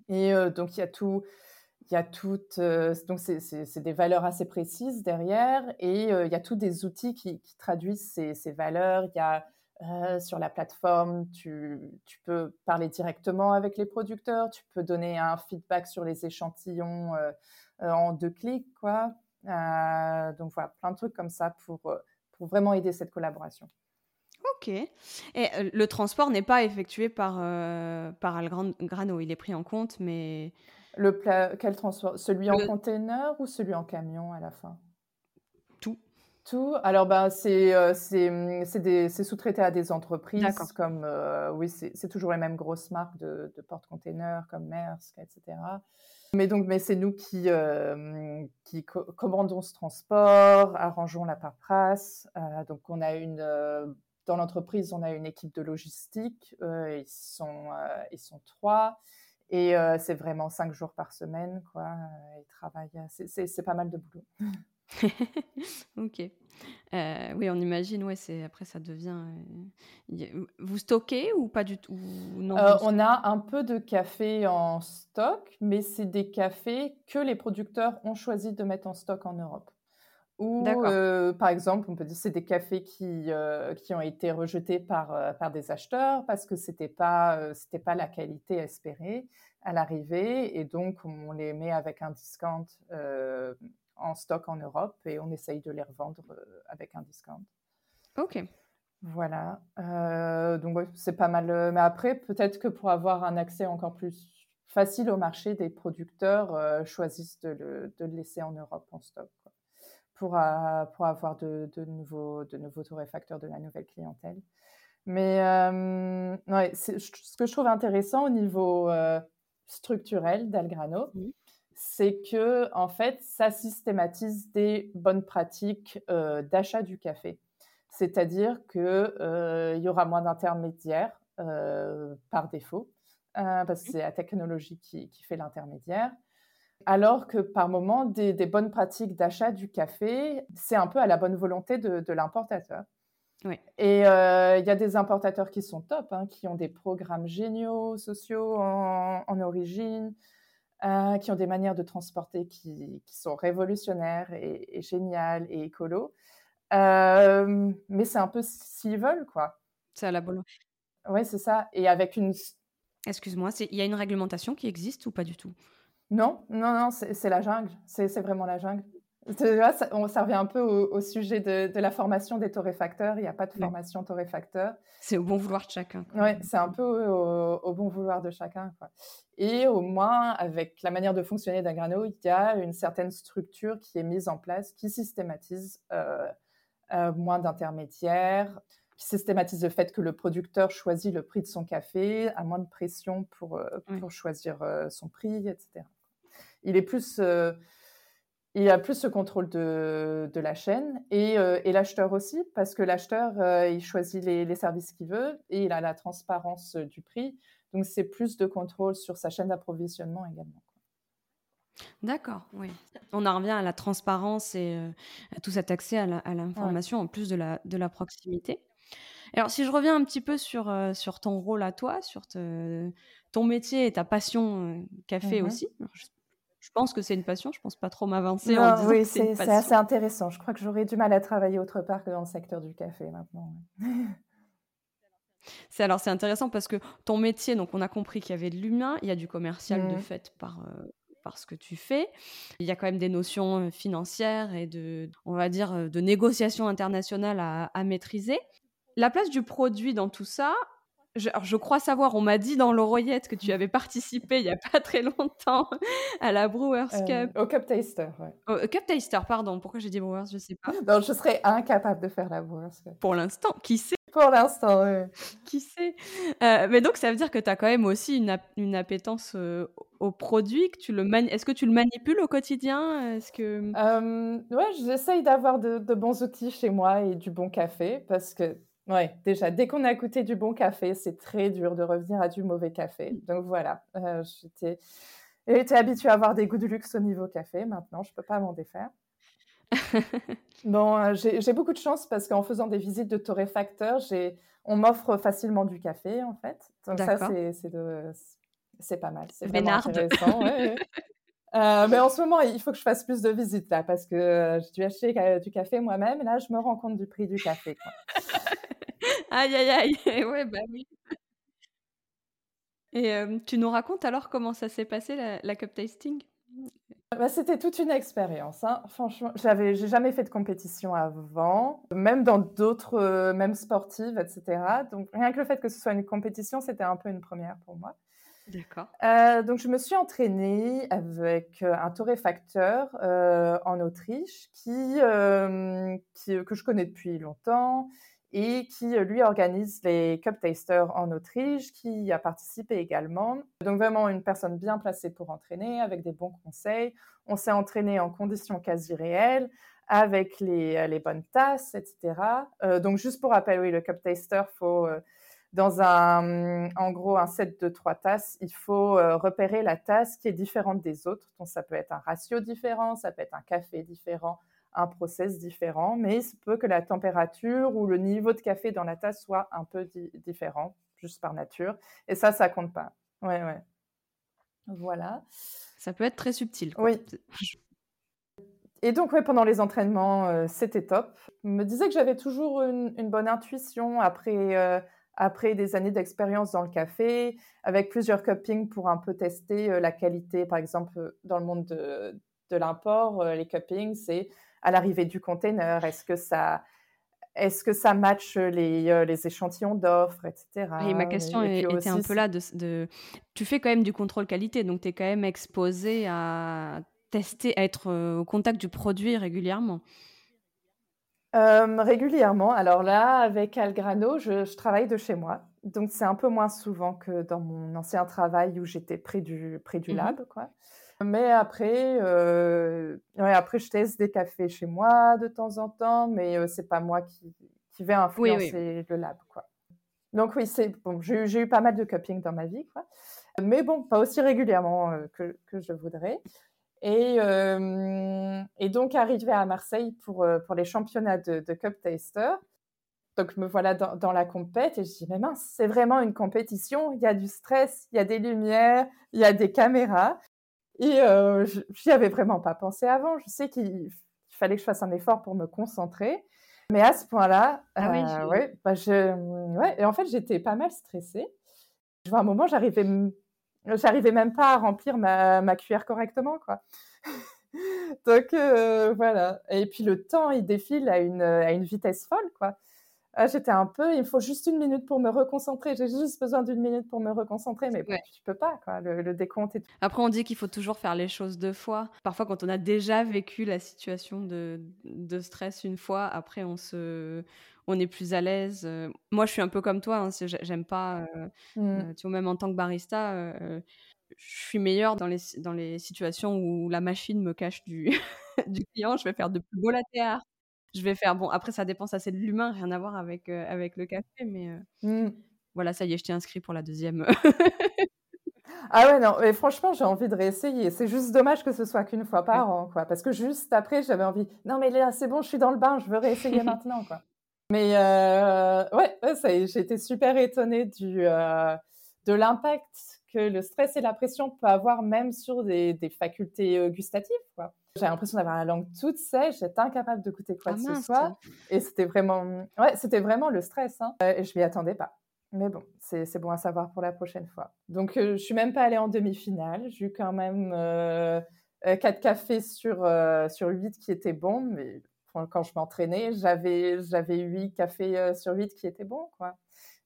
Speaker 2: Et donc il y a tout, il y a toutes, donc c'est des valeurs assez précises derrière et il y a tous des outils qui, qui traduisent ces, ces, valeurs. Il y a euh, sur la plateforme, tu, peux parler directement avec les producteurs, tu peux donner un feedback sur les échantillons euh, euh, en deux clics, quoi. donc voilà, plein de trucs comme ça pour, pour vraiment aider cette collaboration.
Speaker 1: Ok. Et le transport n'est pas effectué par, par Algrano, il est pris en compte, mais...
Speaker 2: Le quel transport? Celui en container ou celui en camion à la fin? Tout. Alors, bah, c'est euh, hum, sous-traité à des entreprises comme, euh, oui, c'est toujours les mêmes grosses marques de, porte-containers comme Maersk, etc. Mais donc, mais c'est nous qui, euh, qui commandons ce transport, arrangeons la paperasse. donc, on a une, dans l'entreprise, on a une équipe de logistique. ils, sont, ils sont trois. Et c'est vraiment cinq jours par semaine, quoi. Ils travaillent. C'est pas mal de boulot. [laughs] [laughs]
Speaker 1: ok. Euh, oui, on imagine, ouais, c'est après ça devient. Euh, vous stockez ou pas du tout
Speaker 2: non, euh, On a un peu de café en stock, mais c'est des cafés que les producteurs ont choisi de mettre en stock en Europe. Ou par exemple, on peut dire c'est des cafés qui, qui ont été rejetés par, par des acheteurs parce que c'était pas c'était pas la qualité espérée à l'arrivée et donc on les met avec un discount en stock en Europe et on essaye de les revendre euh, avec un discount.
Speaker 1: Ok.
Speaker 2: Voilà. Euh, donc c'est pas mal. Euh, mais après, peut-être que pour avoir un accès encore plus facile au marché, des producteurs choisissent de le, de le, laisser en Europe en stock pour, pour avoir de, de, nouveaux, de nouveaux torréfacteurs, de la nouvelle clientèle. Mais ouais, ce que je trouve intéressant au niveau structurel d'Algrano, c'est que en fait, ça systématise des bonnes pratiques euh, d'achat du café. C'est-à-dire qu'il euh, y aura moins d'intermédiaires euh, par défaut, parce que c'est la technologie qui, fait l'intermédiaire. Alors que par moment, des, bonnes pratiques d'achat du café, c'est un peu à la bonne volonté de, l'importateur. Et il y a des importateurs qui sont top, hein, qui ont des programmes géniaux, sociaux en origine, euh, qui ont des manières de transporter qui, sont révolutionnaires et, géniales et écolo. Euh, mais c'est un peu s'ils veulent, quoi.
Speaker 1: C'est à la bonne.
Speaker 2: Oui, c'est ça. Et avec une.
Speaker 1: Excuse-moi, il y a une réglementation qui existe ou pas du tout?
Speaker 2: Non, non, non, c'est la jungle. C'est vraiment la jungle. Ça, on, ça revient un peu au, sujet de, la formation des torréfacteurs. Il n'y a pas de formation torréfacteur.
Speaker 1: C'est au bon vouloir de chacun.
Speaker 2: Oui, c'est un peu au, bon vouloir de chacun. Quoi. Et au moins, avec la manière de fonctionner d'un grano, il y a une certaine structure qui est mise en place qui systématise euh, euh, moins d'intermédiaires, qui systématise le fait que le producteur choisit le prix de son café, a moins de pression pour, euh, pour choisir son prix, etc. Il est plus il y a plus ce contrôle de, de la chaîne et, euh, et l'acheteur aussi, parce que l'acheteur, euh, il choisit les, les services qu'il veut et il a la transparence euh, du prix. Donc, c'est plus de contrôle sur sa chaîne d'approvisionnement également.
Speaker 1: D'accord, oui. On en revient à la transparence et à tout cet accès à l'information en plus de la, de la proximité. Alors, si je reviens un petit peu sur, sur ton rôle à toi, sur ton métier et ta passion café mmh aussi, je, pense que c'est une passion, je pense pas trop m'avancer en disant
Speaker 2: oui,
Speaker 1: que c'est
Speaker 2: c'est assez intéressant. Je crois que j'aurais du mal à travailler autre part que dans le secteur du café maintenant.
Speaker 1: C'est alors c'est intéressant parce que ton métier, donc on a compris qu'il y avait de l'humain, il y a du commercial de mmh. fait par par ce que tu fais. Il y a quand même des notions financières et de, on va dire, de négociation internationale à, à maîtriser. La place du produit dans tout ça, je, je, crois savoir, on m'a dit dans l'oreillette que tu avais participé il n'y a pas très longtemps à la Brewers Cup.
Speaker 2: au Cup Taster, ouais.
Speaker 1: Au Cup Taster, pardon. Pourquoi j'ai dit Brewers, je ne sais pas.
Speaker 2: Non, je serais incapable de faire la Brewers Cup.
Speaker 1: Pour l'instant, qui sait?
Speaker 2: Pour l'instant, oui.
Speaker 1: Qui sait? Euh, Mais donc, ça veut dire que tu as quand même aussi une, une appétence au produit. Est-ce que tu le manipules au quotidien? Est-ce que...
Speaker 2: Euh, ouais, j'essaye d'avoir de, de bons outils chez moi et du bon café parce que Ouais, déjà, dès qu'on a goûté du bon café, c'est très dur de revenir à du mauvais café. Mmh. Donc voilà, euh, j'étais habituée à avoir des goûts de luxe au niveau café. Maintenant, je ne peux pas m'en défaire. [laughs] bon, euh, j'ai beaucoup de chance parce qu'en faisant des visites de torréfacteurs, on m'offre facilement du café, en fait. Donc ça, c'est pas mal. C'est vraiment intéressant. [laughs] Euh, mais en ce moment, il faut que je fasse plus de visites là parce que euh, j'ai dû acheter du café moi-même et là, je me rends compte du prix du café. [laughs]
Speaker 1: aïe, aïe, aïe. [laughs] ouais, bah oui. Et tu nous racontes alors comment ça s'est passé la, cup tasting?
Speaker 2: Bah, C'était toute une expérience. Hein. Franchement, j'avais, j'ai jamais fait de compétition avant, même dans d'autres, même sportives, etc. Donc rien que le fait que ce soit une compétition, c'était un peu une première pour moi.
Speaker 1: D'accord.
Speaker 2: Euh, donc, je me suis entraînée avec euh, un torréfacteur euh, en Autriche qui, qui, que je connais depuis longtemps et qui, lui, organise les Cup Tasters en Autriche, qui a participé également. Donc, vraiment une personne bien placée pour entraîner, avec des bons conseils. On s'est entraîné en conditions quasi réelles, avec les, les bonnes tasses, etc. donc, juste pour rappel, oui, le Cup Taster, faut dans un, en gros, un set de trois tasses, il faut euh, repérer la tasse qui est différente des autres. Donc, ça peut être un ratio différent, ça peut être un café différent, un process différent, mais il se peut que la température ou le niveau de café dans la tasse soit un peu différent, juste par nature. Et ça, ça compte pas. Ouais, ouais. Voilà.
Speaker 1: Ça peut être très subtil.
Speaker 2: Oui. Et donc, ouais, pendant les entraînements, euh, c'était top. Je me disais que j'avais toujours une, une, bonne intuition après. Euh, après des années d'expérience dans le café, avec plusieurs cuppings pour un peu tester euh, la qualité. Par exemple, dans le monde de, de l'import, les cuppings, c'est à l'arrivée du container, est-ce que ça, est-ce que ça matche les, les échantillons d'offres, etc.
Speaker 1: Et ma question était un peu là de, de, Tu fais quand même du contrôle qualité, donc tu es quand même exposé à tester, à être au contact du produit régulièrement.
Speaker 2: Euh, régulièrement. Alors là, avec Algrano, je, je travaille de chez moi. Donc, c'est un peu moins souvent que dans mon ancien travail où j'étais près du, près du mmh lab. Quoi. Mais après, euh, ouais, après, je teste des cafés chez moi de temps en temps, mais euh, c'est pas moi qui, qui vais influencer le lab. Quoi. Donc, oui, c'est bon, j'ai eu pas mal de cupping dans ma vie. Quoi. Mais bon, pas aussi régulièrement que, que je voudrais. Et, euh, et donc, arrivé à Marseille pour, euh, pour les championnats de, de Cup Taster. Donc, me voilà dans, dans, la compète et je dis, mais mince, c'est vraiment une compétition. Il y a du stress, il y a des lumières, il y a des caméras. Et euh, j'y avais vraiment pas pensé avant. Je sais qu'il fallait que je fasse un effort pour me concentrer. Mais à ce point-là, ah oui, euh, ouais, bah je, ouais, et en fait, j'étais pas mal stressée. Je vois un moment, j'arrivais J'arrivais même pas à remplir ma, ma cuillère correctement, quoi. [laughs] Donc euh, voilà. Et puis le temps, il défile à une, à une vitesse folle, quoi. Ah, j'étais un peu, il me faut juste une minute pour me reconcentrer. J'ai juste besoin d'une minute pour me reconcentrer, mais ouais. tu peux pas, quoi. Le, le décompte.
Speaker 1: Après, on dit qu'il faut toujours faire les choses deux fois. Parfois, quand on a déjà vécu la situation de, de stress une fois, après, on se, on est plus à l'aise. Euh. Moi, je suis un peu comme toi. Hein, j'aime pas, euh, mmh. euh, tu vois, même en tant que barista, je suis meilleure dans les, dans les situations où la machine me cache du, [laughs] du client. Je vais faire de plus beaux latte Je vais faire, bon, après, ça dépend, ça c'est de l'humain, rien à voir avec, avec le café, mais mmh. voilà, ça y est, je t'ai inscrit pour la deuxième.
Speaker 2: Ah ouais, non, mais franchement, j'ai envie de réessayer. C'est juste dommage que ce soit qu'une fois par an, quoi. Parce que juste après, j'avais envie, non, mais là, c'est bon, je suis dans le bain, je veux réessayer [laughs] maintenant, quoi. Mais euh, ouais, ouais j'ai été super étonnée du, euh, de l'impact que le stress et la pression peut avoir même sur des, des facultés euh, gustatives. Quoi. J'ai l'impression d'avoir la langue toute sèche, j'étais incapable de goûter quoi ah, que ce soit. Et c'était vraiment, ouais, c'était vraiment le stress. Hein. Et je m'y attendais pas. Mais bon, c'est bon à savoir pour la prochaine fois. Donc, je suis même pas allée en demi-finale. J'ai eu quand même euh, 4 cafés sur, sur 8 qui étaient bons. Mais quand je m'entraînais, j'avais, j'avais 8 cafés sur 8 qui étaient bons. Quoi.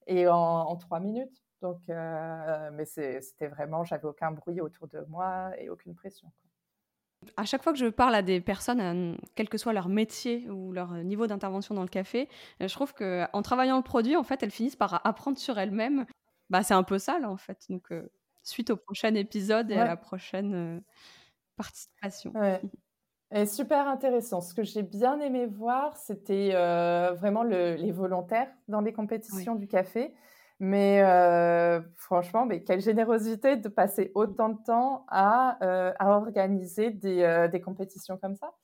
Speaker 2: Et en, en 3 minutes. Donc, euh, mais c'était vraiment, j'avais aucun bruit autour de moi et aucune pression.
Speaker 1: À chaque fois que je parle à des personnes, quel que soit leur métier ou leur niveau d'intervention dans le café, euh, je trouve qu'en travaillant le produit, en fait, elles finissent par apprendre sur elles-mêmes. Bah, c'est un peu ça, là, en fait. Donc, euh, suite au prochain épisode et à la prochaine participation.
Speaker 2: Ouais. Et super intéressant. Ce que j'ai bien aimé voir, c'était vraiment les volontaires dans les compétitions du café. Mais euh, franchement, mais quelle générosité de passer autant de temps à, euh, à organiser des, euh, des, compétitions comme ça.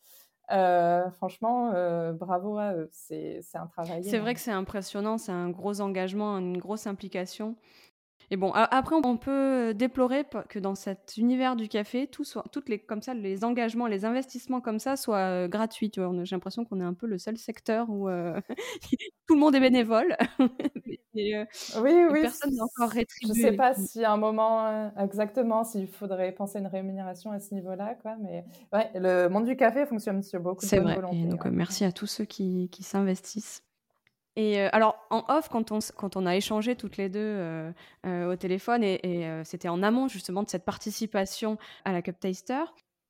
Speaker 2: franchement, bravo à eux. C'est un travail.
Speaker 1: C'est vrai que c'est impressionnant, c'est un gros engagement, une grosse implication. Et bon, après, on peut déplorer que dans cet univers du café, tout soit, toutes les, comme ça, les engagements, les investissements comme ça soient gratuits. J'ai l'impression qu'on est un peu le seul secteur où [laughs] tout le monde est bénévole. [laughs]
Speaker 2: oui, oui. Personne n'est encore rétribué. Je ne sais pas si à un moment, exactement, s'il faudrait penser à une rémunération à ce niveau-là, quoi. Mais ouais, le monde du café fonctionne sur beaucoup de
Speaker 1: bonne
Speaker 2: volonté.
Speaker 1: donc, merci à tous ceux qui, qui s'investissent. Et alors, en off, quand on, a échangé toutes les deux au téléphone, et, c'était en amont justement de cette participation à la Cup Taster,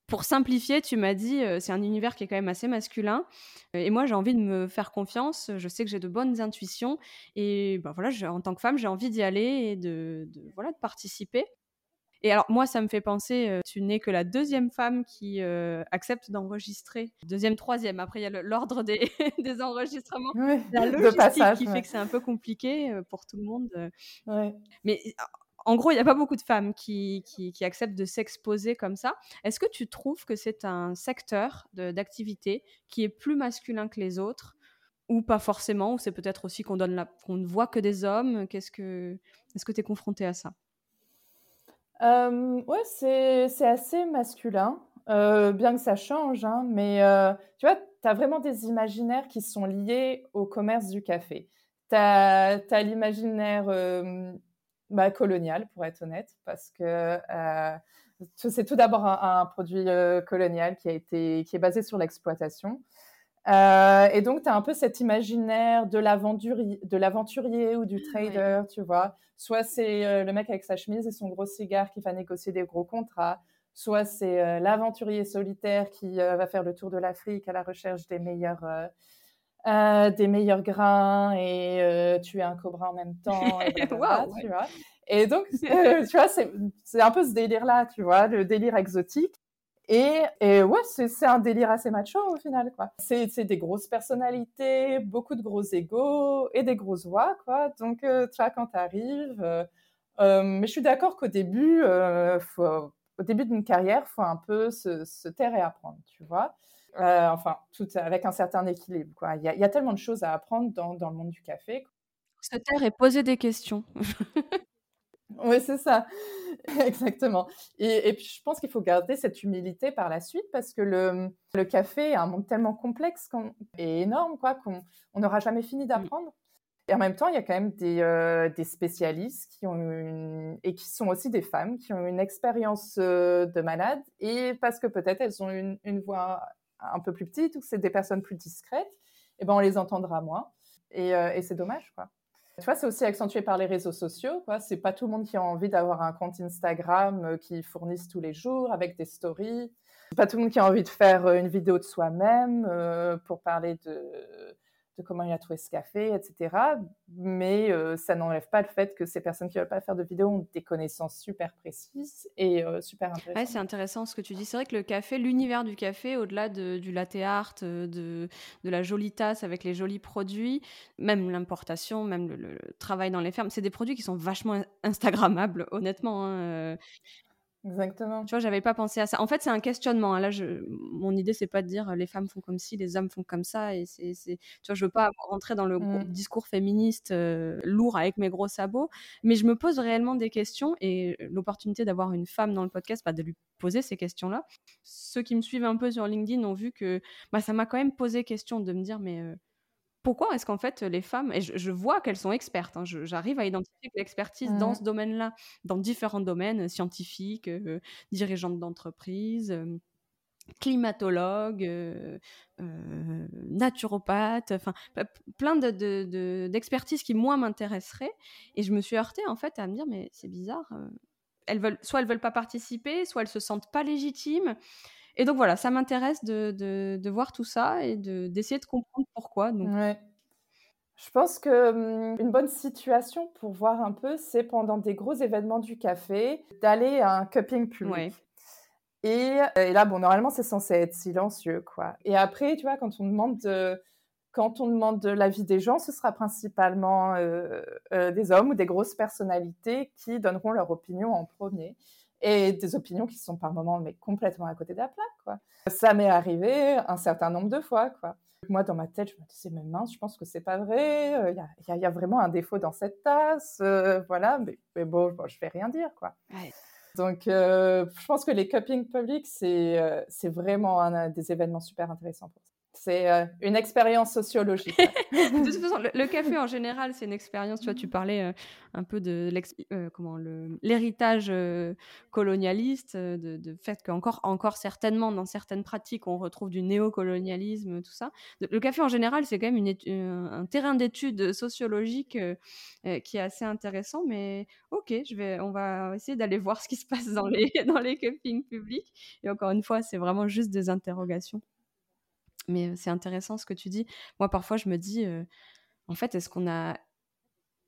Speaker 1: pour simplifier, tu m'as dit, c'est un univers qui est quand même assez masculin. et moi, j'ai envie de me faire confiance. Je sais que j'ai de bonnes intuitions. Et ben voilà, en tant que femme, j'ai envie d'y aller et de, voilà, de participer. Et alors, moi, ça me fait penser, euh, tu n'es que la deuxième femme qui euh, accepte d'enregistrer. Deuxième, troisième. Après, il y a l'ordre des, [laughs] des, enregistrements. la logistique qui fait que c'est un peu compliqué euh, pour tout le monde. Mais en gros, il n'y a pas beaucoup de femmes qui, qui, qui acceptent de s'exposer comme ça. Est-ce que tu trouves que c'est un secteur d'activité qui est plus masculin que les autres? Ou pas forcément, ou c'est peut-être aussi qu'on donne qu'on ne voit que des hommes? Qu'est-ce que est-ce que tu es confronté à ça?
Speaker 2: Euh, ouais, c'est assez masculin, euh, bien que ça change, hein, mais euh, tu vois, tu as vraiment des imaginaires qui sont liés au commerce du café. Tu as, l'imaginaire bah, colonial, pour être honnête, parce que c'est tout d'abord un, un, produit colonial qui, a été, qui est basé sur l'exploitation. Euh, et donc, tu as un peu cet imaginaire de l'aventurier ou du trader, tu vois. Soit c'est euh, le mec avec sa chemise et son gros cigare qui va négocier des gros contrats, soit c'est euh, l'aventurier solitaire qui va faire le tour de l'Afrique à la recherche des meilleurs, des meilleurs grains et tuer un cobra en même temps. Et, [laughs] tu vois. et donc, tu vois, c'est un peu ce délire-là, tu vois, le délire exotique. Et, ouais, c'est un délire assez macho au final, quoi. C'est des grosses personnalités, beaucoup de gros égos et des grosses voix, quoi. Donc, euh, tu vois, quand tu arrives. Euh, euh, mais je suis d'accord qu'au début, faut, au début d'une carrière, faut un peu se, taire et apprendre, tu vois. enfin, tout avec un certain équilibre, quoi. Il y, a tellement de choses à apprendre dans le monde du café.
Speaker 1: Se taire et poser des questions. [laughs]
Speaker 2: Oui, c'est ça, [laughs] exactement. Et, puis, je pense qu'il faut garder cette humilité par la suite parce que le, le café est un monde tellement complexe et énorme quoi, qu'on n'aura jamais fini d'apprendre. Et en même temps, il y a quand même des, euh, des spécialistes qui ont une, et qui sont aussi des femmes qui ont une expérience euh, de malade et parce que peut-être elles ont une, une, voix un peu plus petite ou que c'est des personnes plus discrètes, et eh ben on les entendra moins. Et, euh, et c'est dommage, quoi. Tu vois, c'est aussi accentué par les réseaux sociaux. Ce C'est pas tout le monde qui a envie d'avoir un compte Instagram euh, qui fournisse tous les jours avec des stories. Pas tout le monde qui a envie de faire euh, une vidéo de soi-même euh, pour parler de, comment il a trouvé ce café, etc. Mais euh, ça n'enlève pas le fait que ces personnes qui ne veulent pas faire de vidéo ont des connaissances super précises et euh, super intéressantes.
Speaker 1: c'est intéressant ce que tu dis. C'est vrai que le café, l'univers du café, au-delà du latte art, de, de, la jolie tasse avec les jolis produits, même l'importation, même le, travail dans les fermes, c'est des produits qui sont vachement Instagrammables, honnêtement. Hein, euh.
Speaker 2: Exactement.
Speaker 1: Tu vois, j'avais pas pensé à ça. En fait, c'est un questionnement. Hein. Là, je... mon idée, c'est pas de dire les femmes font comme ci, les hommes font comme ça. Et c'est, tu vois, je veux pas rentrer dans le mmh. discours féministe lourd avec mes gros sabots, mais je me pose réellement des questions et l'opportunité d'avoir une femme dans le podcast, bah, de lui poser ces questions-là. Ceux qui me suivent un peu sur LinkedIn ont vu que bah, ça m'a quand même posé question de me dire, mais pourquoi est-ce qu'en fait les femmes, et je, vois qu'elles sont expertes, hein, j'arrive à identifier l'expertise dans mmh. ce domaine-là, dans différents domaines, scientifiques, euh, dirigeantes d'entreprise, euh, climatologues, euh, naturopathes, enfin plein d'expertises qui moi m'intéresseraient. Et je me suis heurtée en fait à me dire mais c'est bizarre, elles veulent, soit elles veulent pas participer, soit elles se sentent pas légitimes. Et donc voilà, ça m'intéresse de, de, voir tout ça et d'essayer de, comprendre pourquoi. Donc.
Speaker 2: Je pense que hum, une bonne situation pour voir un peu, c'est pendant des gros événements du café, d'aller à un cupping public. Et, et, là, bon, normalement, c'est censé être silencieux, quoi. Et après, tu vois, quand on demande de, quand on demande de l'avis des gens, ce sera principalement euh, euh, des hommes ou des grosses personnalités qui donneront leur opinion en premier et des opinions qui sont par moments mais complètement à côté de la plaque quoi. Ça m'est arrivé un certain nombre de fois quoi. Moi dans ma tête je me disais mais mince je pense que c'est pas vrai euh, il y, a, vraiment un défaut dans cette tasse euh, voilà mais, bon, bon, je vais rien dire quoi. Donc euh, je pense que les cupping publics c'est c'est vraiment un, des événements super intéressants pour ça. C'est euh, une expérience sociologique. [laughs]
Speaker 1: de toute façon, le, café en [laughs] général, c'est une expérience. Tu vois, tu parlais euh, un peu de euh, comment l'héritage colonialiste, de, de fait qu'encore encore certainement dans certaines pratiques, on retrouve du néocolonialisme, tout ça. Le café en général, c'est quand même une, un terrain d'étude sociologique qui est assez intéressant. Mais ok, je vais, on va essayer d'aller voir ce qui se passe dans les [laughs] dans les cuppings publics. Et encore une fois, c'est vraiment juste des interrogations. Mais c'est intéressant ce que tu dis. Moi, parfois, je me dis, en fait, est-ce qu'on a.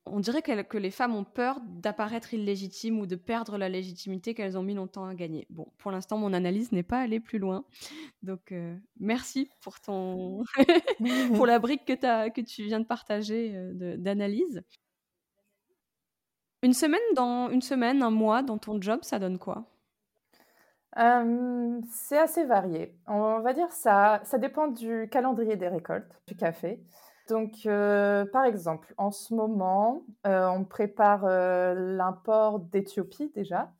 Speaker 1: On dirait que, les femmes ont peur d'apparaître illégitimes ou de perdre la légitimité qu'elles ont mis longtemps à gagner. Bon, pour l'instant, mon analyse n'est pas allée plus loin. Donc, merci pour, ton [laughs] [laughs] pour la brique que, as, que tu viens de partager d'analyse. Une semaine, dans, une semaine, un mois dans ton job, ça donne quoi?
Speaker 2: C'est assez varié. On va dire ça, ça dépend du calendrier des récoltes du café. Donc, par exemple, en ce moment, on prépare l'import d'Éthiopie déjà,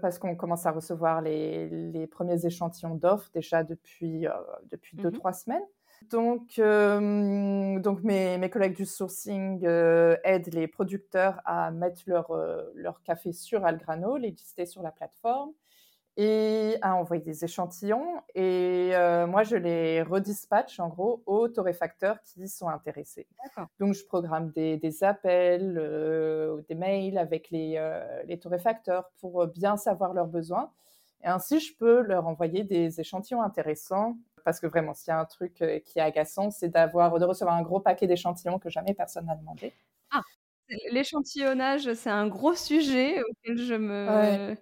Speaker 2: parce qu'on commence à recevoir les, premiers échantillons d'offres déjà depuis, depuis deux, mmh trois semaines. Donc, donc mes, mes, collègues du sourcing aident les producteurs à mettre leur, leur café sur Algrano, les lister sur la plateforme et à envoyer des échantillons. Et euh, moi, je les redispatche en gros aux torréfacteurs qui sont intéressés. Donc, je programme des, des appels, euh, des mails avec les, euh, les, torréfacteurs pour bien savoir leurs besoins. Et ainsi, je peux leur envoyer des échantillons intéressants. Parce que vraiment, s'il y a un truc qui est agaçant, c'est d'avoir de recevoir un gros paquet d'échantillons que jamais personne n'a demandé.
Speaker 1: L'échantillonnage, c'est un gros sujet [laughs] auquel je me,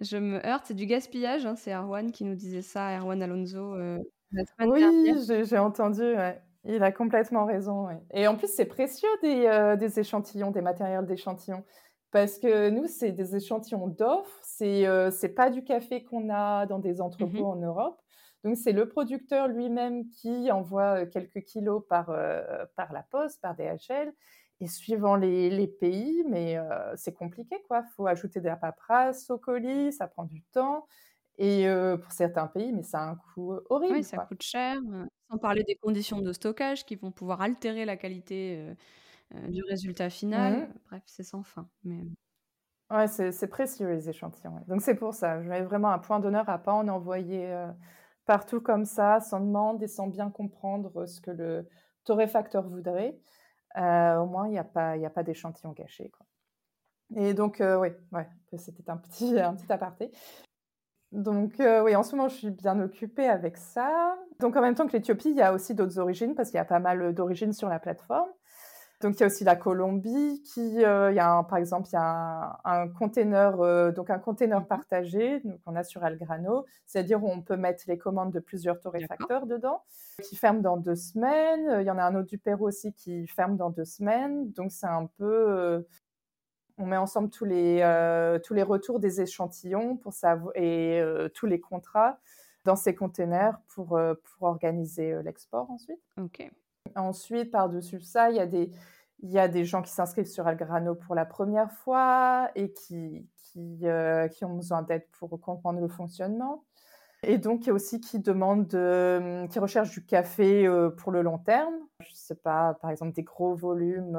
Speaker 1: je me heurte. C'est du gaspillage. Hein. C'est Erwan qui nous disait ça, Erwan Alonso. Euh,
Speaker 2: oui, j'ai entendu. Il a complètement raison. Et en plus, c'est précieux des, euh, des, échantillons, des matériels d'échantillons. Parce que nous, c'est des échantillons d'offres. C'est euh, pas du café qu'on a dans des mmh entrepôts en Europe. Donc, c'est le producteur lui-même qui envoie quelques kilos par, par la poste, par DHL. Et suivant les, pays, mais c'est compliqué, quoi. Il faut ajouter de la paperasse au colis, ça prend du temps. Et pour certains pays, mais ça a un coût horrible.
Speaker 1: Oui, ça coûte cher. sans parler des conditions de stockage qui vont pouvoir altérer la qualité du résultat final. Mmh Bref, c'est sans fin. Mais...
Speaker 2: Ouais, c'est précieux les échantillons. Donc c'est pour ça, je mets vraiment un point d'honneur à pas en envoyer partout comme ça, sans demande et sans bien comprendre ce que le torréfacteur voudrait. Euh, au moins, il n'y a pas, pas d'échantillon caché. Et donc, euh, oui, ouais, c'était un petit, [laughs] un petit aparté. Donc, euh, oui, en ce moment, je suis bien occupée avec ça. Donc, en même temps que l'Éthiopie, il y a aussi d'autres origines, parce qu'il y a pas mal d'origines sur la plateforme. Donc il y a aussi la Colombie qui, euh, il y a par exemple, il y a un, container, euh, donc un container mmh partagé, donc on a sur Algrano, c'est-à-dire où on peut mettre les commandes de plusieurs torréfacteurs dedans, qui ferme dans deux semaines. Il y en a un autre du Pérou aussi qui ferme dans deux semaines. Donc c'est un peu, On met ensemble tous les, tous les retours des échantillons pour savoir, et tous les contrats dans ces containers pour, pour organiser l'export ensuite.
Speaker 1: Ok.
Speaker 2: Ensuite, par-dessus ça, il y a des, il y a des gens qui s'inscrivent sur Algrano pour la première fois et qui, qui, qui ont besoin d'aide pour comprendre le fonctionnement. Et donc, il y a aussi qui demandent, qui recherchent du café pour le long terme. Je ne sais pas, par exemple, des gros volumes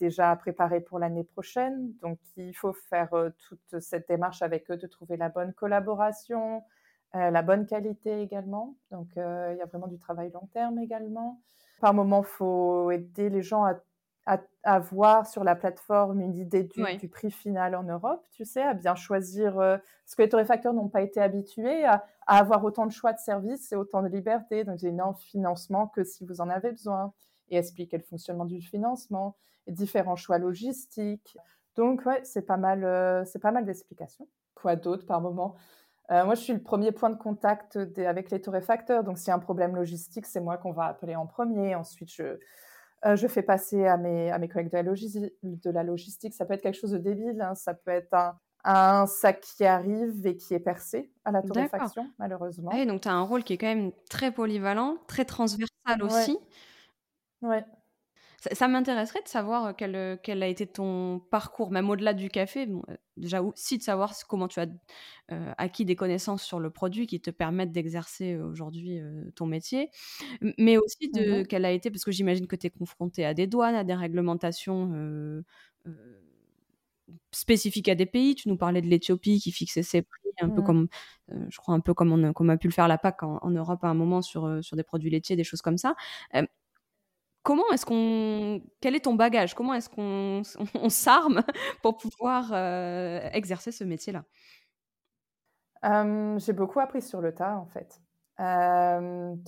Speaker 2: déjà préparés pour l'année prochaine. Donc, il faut faire toute cette démarche avec eux de trouver la bonne collaboration, la bonne qualité également. Donc, il y a vraiment du travail long terme également. Par moment, il faut aider les gens à avoir sur la plateforme une idée du, prix final en Europe, tu sais, à bien choisir, euh, parce que les torréfacteurs n'ont pas été habitués à, avoir autant de choix de services et autant de liberté, donc j'ai un financement que si vous en avez besoin, et expliquer le fonctionnement du financement, et différents choix logistiques. Donc ouais, c'est pas mal, euh, c'est pas mal d'explications. Quoi d'autre par moment? Euh, moi, je suis le premier point de contact avec les torréfacteurs. Donc, s'il y a un problème logistique, c'est moi qu'on va appeler en premier. Ensuite, je, euh, je fais passer à mes, à mes collègues de la, logistique. Ça peut être quelque chose de débile. Hein. Ça peut être un, sac qui arrive et qui est percé à la torréfaction, malheureusement.
Speaker 1: Ah donc, tu as un rôle qui est quand même très polyvalent, très transversal aussi.
Speaker 2: Ouais.
Speaker 1: Ça, m'intéresserait de savoir euh, quel, euh, quel, a été ton parcours, même au-delà du café. Euh, déjà aussi de savoir comment tu as acquis des connaissances sur le produit qui te permettent d'exercer aujourd'hui ton métier, mais aussi de mmh quelle a été, parce que j'imagine que tu es confronté à des douanes, à des réglementations spécifiques à des pays. Tu nous parlais de l'Éthiopie qui fixait ses prix, un peu mmh. comme, je crois, un peu comme on, a pu le faire la PAC en, en, Europe à un moment sur, sur des produits laitiers, des choses comme ça comment est-ce qu'on quel est ton bagage? Comment est-ce qu'on [laughs] s'arme pour pouvoir euh, exercer ce métier-là?
Speaker 2: J'ai beaucoup appris sur le tas en fait.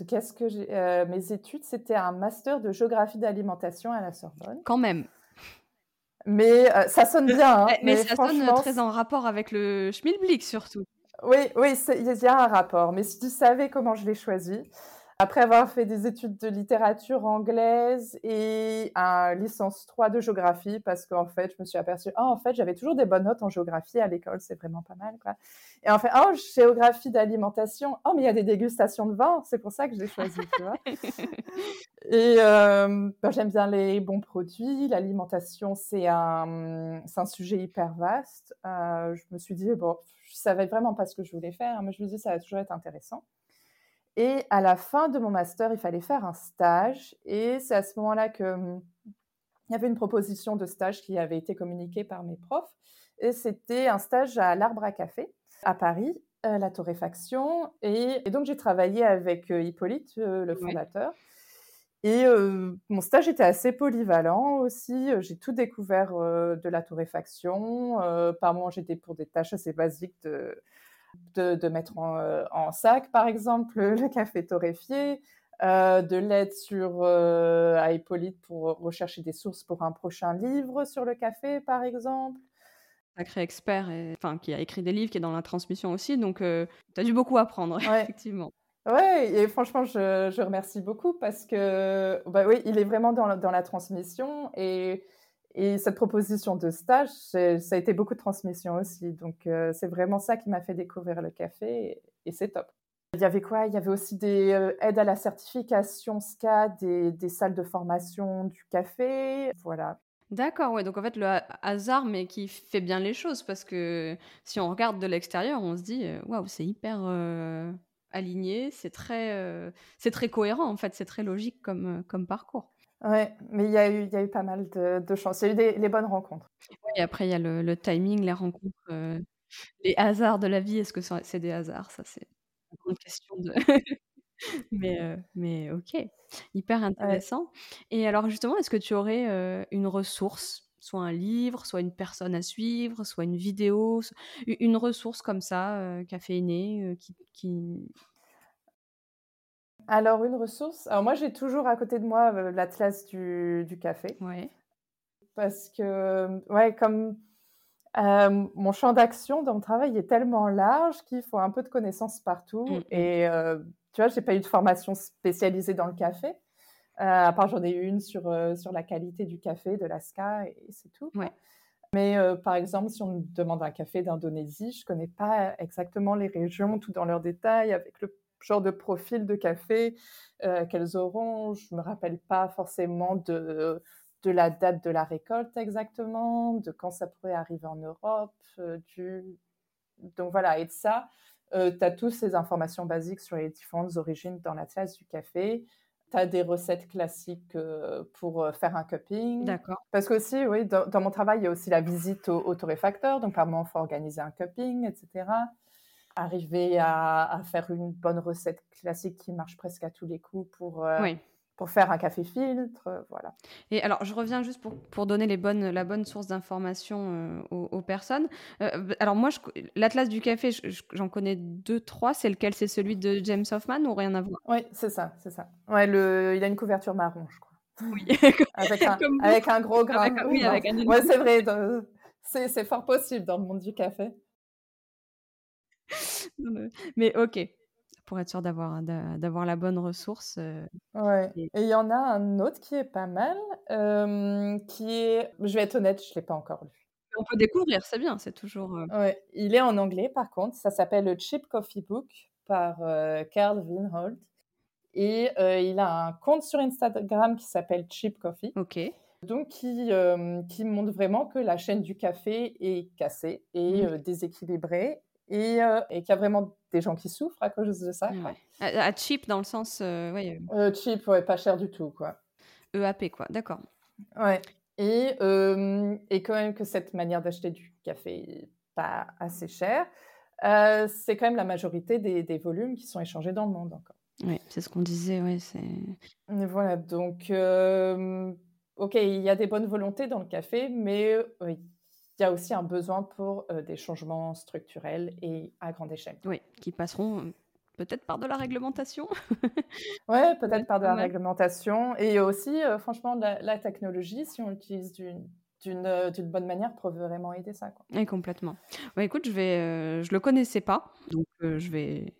Speaker 2: qu'est-ce que j'ai Mes études, c'était un master de géographie d'alimentation à la Sorbonne.
Speaker 1: Quand même.
Speaker 2: Mais ça sonne bien. Hein,
Speaker 1: mais, ça sonne très en rapport avec le schmilblick surtout.
Speaker 2: Oui, oui, il y a un rapport. Mais si tu savais comment je l'ai choisi, après avoir fait des études de littérature anglaise et un licence 3 de géographie, parce qu'en fait, je me suis aperçue, oh, en fait, j'avais toujours des bonnes notes en géographie à l'école, c'est vraiment pas mal, quoi. Et en fait, oh, géographie d'alimentation, oh, mais il y a des dégustations de vin, c'est pour ça que j'ai choisi, tu vois. [laughs] et euh, ben, j'aime bien les bons produits, l'alimentation, c'est un, un sujet hyper vaste. Euh, je me suis dit, bon, je savais vraiment pas ce que je voulais faire, mais je me suis dit, ça va toujours être intéressant. Et à la fin de mon master, il fallait faire un stage. Et c'est à ce moment-là que hum, il y avait une proposition de stage qui avait été communiquée par mes profs. Et c'était un stage à l'Arbre à Café, à Paris, à la torréfaction. Et, donc, j'ai travaillé avec euh, Hippolyte, euh, le fondateur. Et euh, mon stage était assez polyvalent aussi. J'ai tout découvert de la torréfaction. par moment, j'étais pour des tâches assez basiques de de, mettre euh, en, sac, par exemple, [laughs] le café torréfié, euh, de l'aide sur euh, à Hippolyte pour rechercher des sources pour un prochain livre sur le café, par exemple.
Speaker 1: Sacré expert, et, enfin, qui a écrit des livres, qui est dans la transmission aussi, donc tu as dû beaucoup apprendre, [laughs] effectivement.
Speaker 2: Oui, et franchement, je, remercie beaucoup parce que, bah oui, il est vraiment dans dans la transmission et et cette proposition de stage, ça a été beaucoup de transmission aussi. Donc, euh, c'est vraiment ça qui m'a fait découvrir le café et, c'est top. Il y avait quoi? Il y avait aussi des euh, aides à la certification SCA, des, salles de formation du café. Voilà.
Speaker 1: D'accord, ouais. Donc, en fait, le hasard, mais qui fait bien les choses parce que si on regarde de l'extérieur, on se dit euh, waouh, c'est hyper aligné, c'est très, c'est très cohérent en fait, c'est très logique comme parcours.
Speaker 2: Oui, mais il y, a eu, y a eu pas mal de, de chance. Il y a eu des, les bonnes rencontres.
Speaker 1: Oui, et après, il y a le, le timing, les rencontres, euh, les hasards de la vie. Est-ce que c'est des hasards? Ça, c'est une grande question. De... [laughs] mais, euh, mais ok, hyper intéressant. Et alors, justement, est-ce que tu aurais euh, une ressource? Soit un livre, soit une personne à suivre, soit une vidéo, une ressource comme ça, caféinée, qui, qui,
Speaker 2: alors, une ressource. Alors, moi, j'ai toujours à côté de moi euh, l'atlas du, du, café.
Speaker 1: Ouais.
Speaker 2: Parce que, ouais, comme euh, mon champ d'action dans mon travail est tellement large qu'il faut un peu de connaissances partout. Mm, mm. Et euh, tu vois, j'ai pas eu de formation spécialisée dans le café. à part, j'en ai eu une sur, sur la qualité du café, de l'ASCA, et c'est tout.
Speaker 1: Ouais.
Speaker 2: Mais par exemple, si on me demande un café d'Indonésie, je ne connais pas exactement les régions, tout dans leurs détails, avec le genre de profil de café qu'elles auront. Je ne me rappelle pas forcément de, de la date de la récolte exactement, de quand ça pourrait arriver en Europe. du... Donc voilà, et de ça, tu as toutes ces informations basiques sur les différentes origines dans l'atlas du café tu as des recettes classiques pour faire un cupping.
Speaker 1: D'accord.
Speaker 2: Parce que aussi, oui, dans, mon travail, il y a aussi la visite au, torréfacteur. Donc, par moment, il faut organiser un cupping, etc. Arriver à, faire une bonne recette classique qui marche presque à tous les coups pour, oui pour faire un café filtre, euh, voilà.
Speaker 1: Et alors, je reviens juste pour, pour donner les bonnes, la bonne source d'information euh, aux, personnes. Euh, alors moi, l'Atlas du café, j'en connais deux, trois. C'est lequel? C'est celui de James Hoffman ou rien à voir?
Speaker 2: Oui, c'est ça, c'est ça. Ouais, le, il a une couverture marron, je crois.
Speaker 1: Oui. [laughs] [laughs]
Speaker 2: avec, un, avec, un, gros grain.
Speaker 1: oui, avec un...
Speaker 2: Ouais, c'est vrai. C'est fort possible dans le monde du café. [laughs]
Speaker 1: mais ok pour être sûr d'avoir d'avoir la bonne ressource.
Speaker 2: ouais. Et il y en a un autre qui est pas mal, qui est, je vais être honnête, je l'ai pas encore lu.
Speaker 1: On peut découvrir, c'est bien, c'est toujours.
Speaker 2: Ouais. Il est en anglais par contre, ça s'appelle le Cheap Coffee Book par Carl Winhold. Et il a un compte sur Instagram qui s'appelle Cheap Coffee.
Speaker 1: Ok.
Speaker 2: Donc, qui, qui montre vraiment que la chaîne du café est cassée et mmh. déséquilibrée et, et qu'il y a vraiment des gens qui souffrent à cause de ça.
Speaker 1: À, cheap dans le sens.
Speaker 2: Euh, ouais. Euh, cheap, ouais, pas cher du tout, quoi.
Speaker 1: EAP, quoi, d'accord.
Speaker 2: Ouais. Et, et quand même que cette manière d'acheter du café pas assez cher, euh, c'est quand même la majorité des, des, volumes qui sont échangés dans le monde encore.
Speaker 1: Oui, c'est ce qu'on disait, ouais.
Speaker 2: Voilà, donc, ok, il y a des bonnes volontés dans le café, mais oui, il y a aussi un besoin pour des changements structurels et à grande échelle.
Speaker 1: Oui, qui passeront peut-être par de la réglementation. [laughs]
Speaker 2: oui, [laughs] peut-être par de la réglementation. Et aussi, franchement, la, technologie, si on l'utilise d'une d'une bonne manière peut vraiment aider ça. Quoi.
Speaker 1: Oui, complètement. écoute, je vais, je le connaissais pas, donc je vais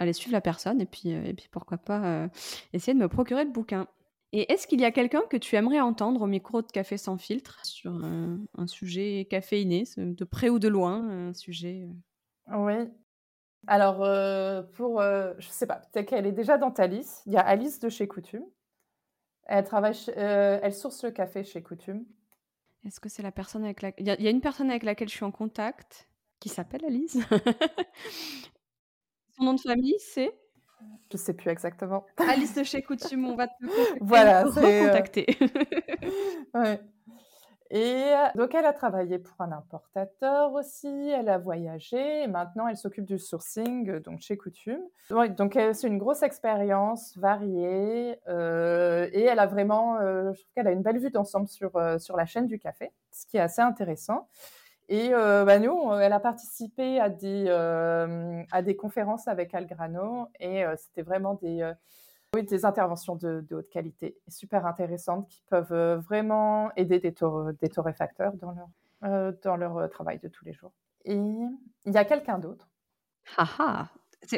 Speaker 1: aller suivre la personne et puis, et puis pourquoi pas essayer de me procurer le bouquin. Et est-ce qu'il y a quelqu'un que tu aimerais entendre au micro de Café sans filtre sur un, sujet caféiné, de près ou de loin, un sujet
Speaker 2: euh? Oui. Alors, euh, pour, euh, je sais pas, peut-être qu'elle est déjà dans ta liste. Il y a Alice de chez Coutume. Elle travaille, elle source le café chez Coutume.
Speaker 1: Est-ce que c'est la personne avec laquelle... Il y, a une personne avec laquelle je suis en contact qui s'appelle Alice? [laughs] Son nom de famille, c'est?
Speaker 2: Je sais plus exactement.
Speaker 1: Alice de chez Coutume, on va te
Speaker 2: voilà, [laughs]
Speaker 1: euh, contacter. [laughs]
Speaker 2: ouais. Et donc, elle a travaillé pour un importateur aussi, elle a voyagé, et maintenant elle s'occupe du sourcing euh, donc chez Coutume. donc, c'est une grosse expérience variée, euh, et elle a vraiment, je trouve qu'elle a une belle vue d'ensemble sur, sur la chaîne du café, ce qui est assez intéressant. Et euh, bah, nous, elle a participé à des, euh, à des conférences avec Algrano et euh, c'était vraiment des, oui, des interventions de, de, haute qualité, super intéressantes qui peuvent vraiment aider des, des torréfacteurs dans leur, dans leur travail de tous les jours. Et il y a quelqu'un d'autre.
Speaker 1: Haha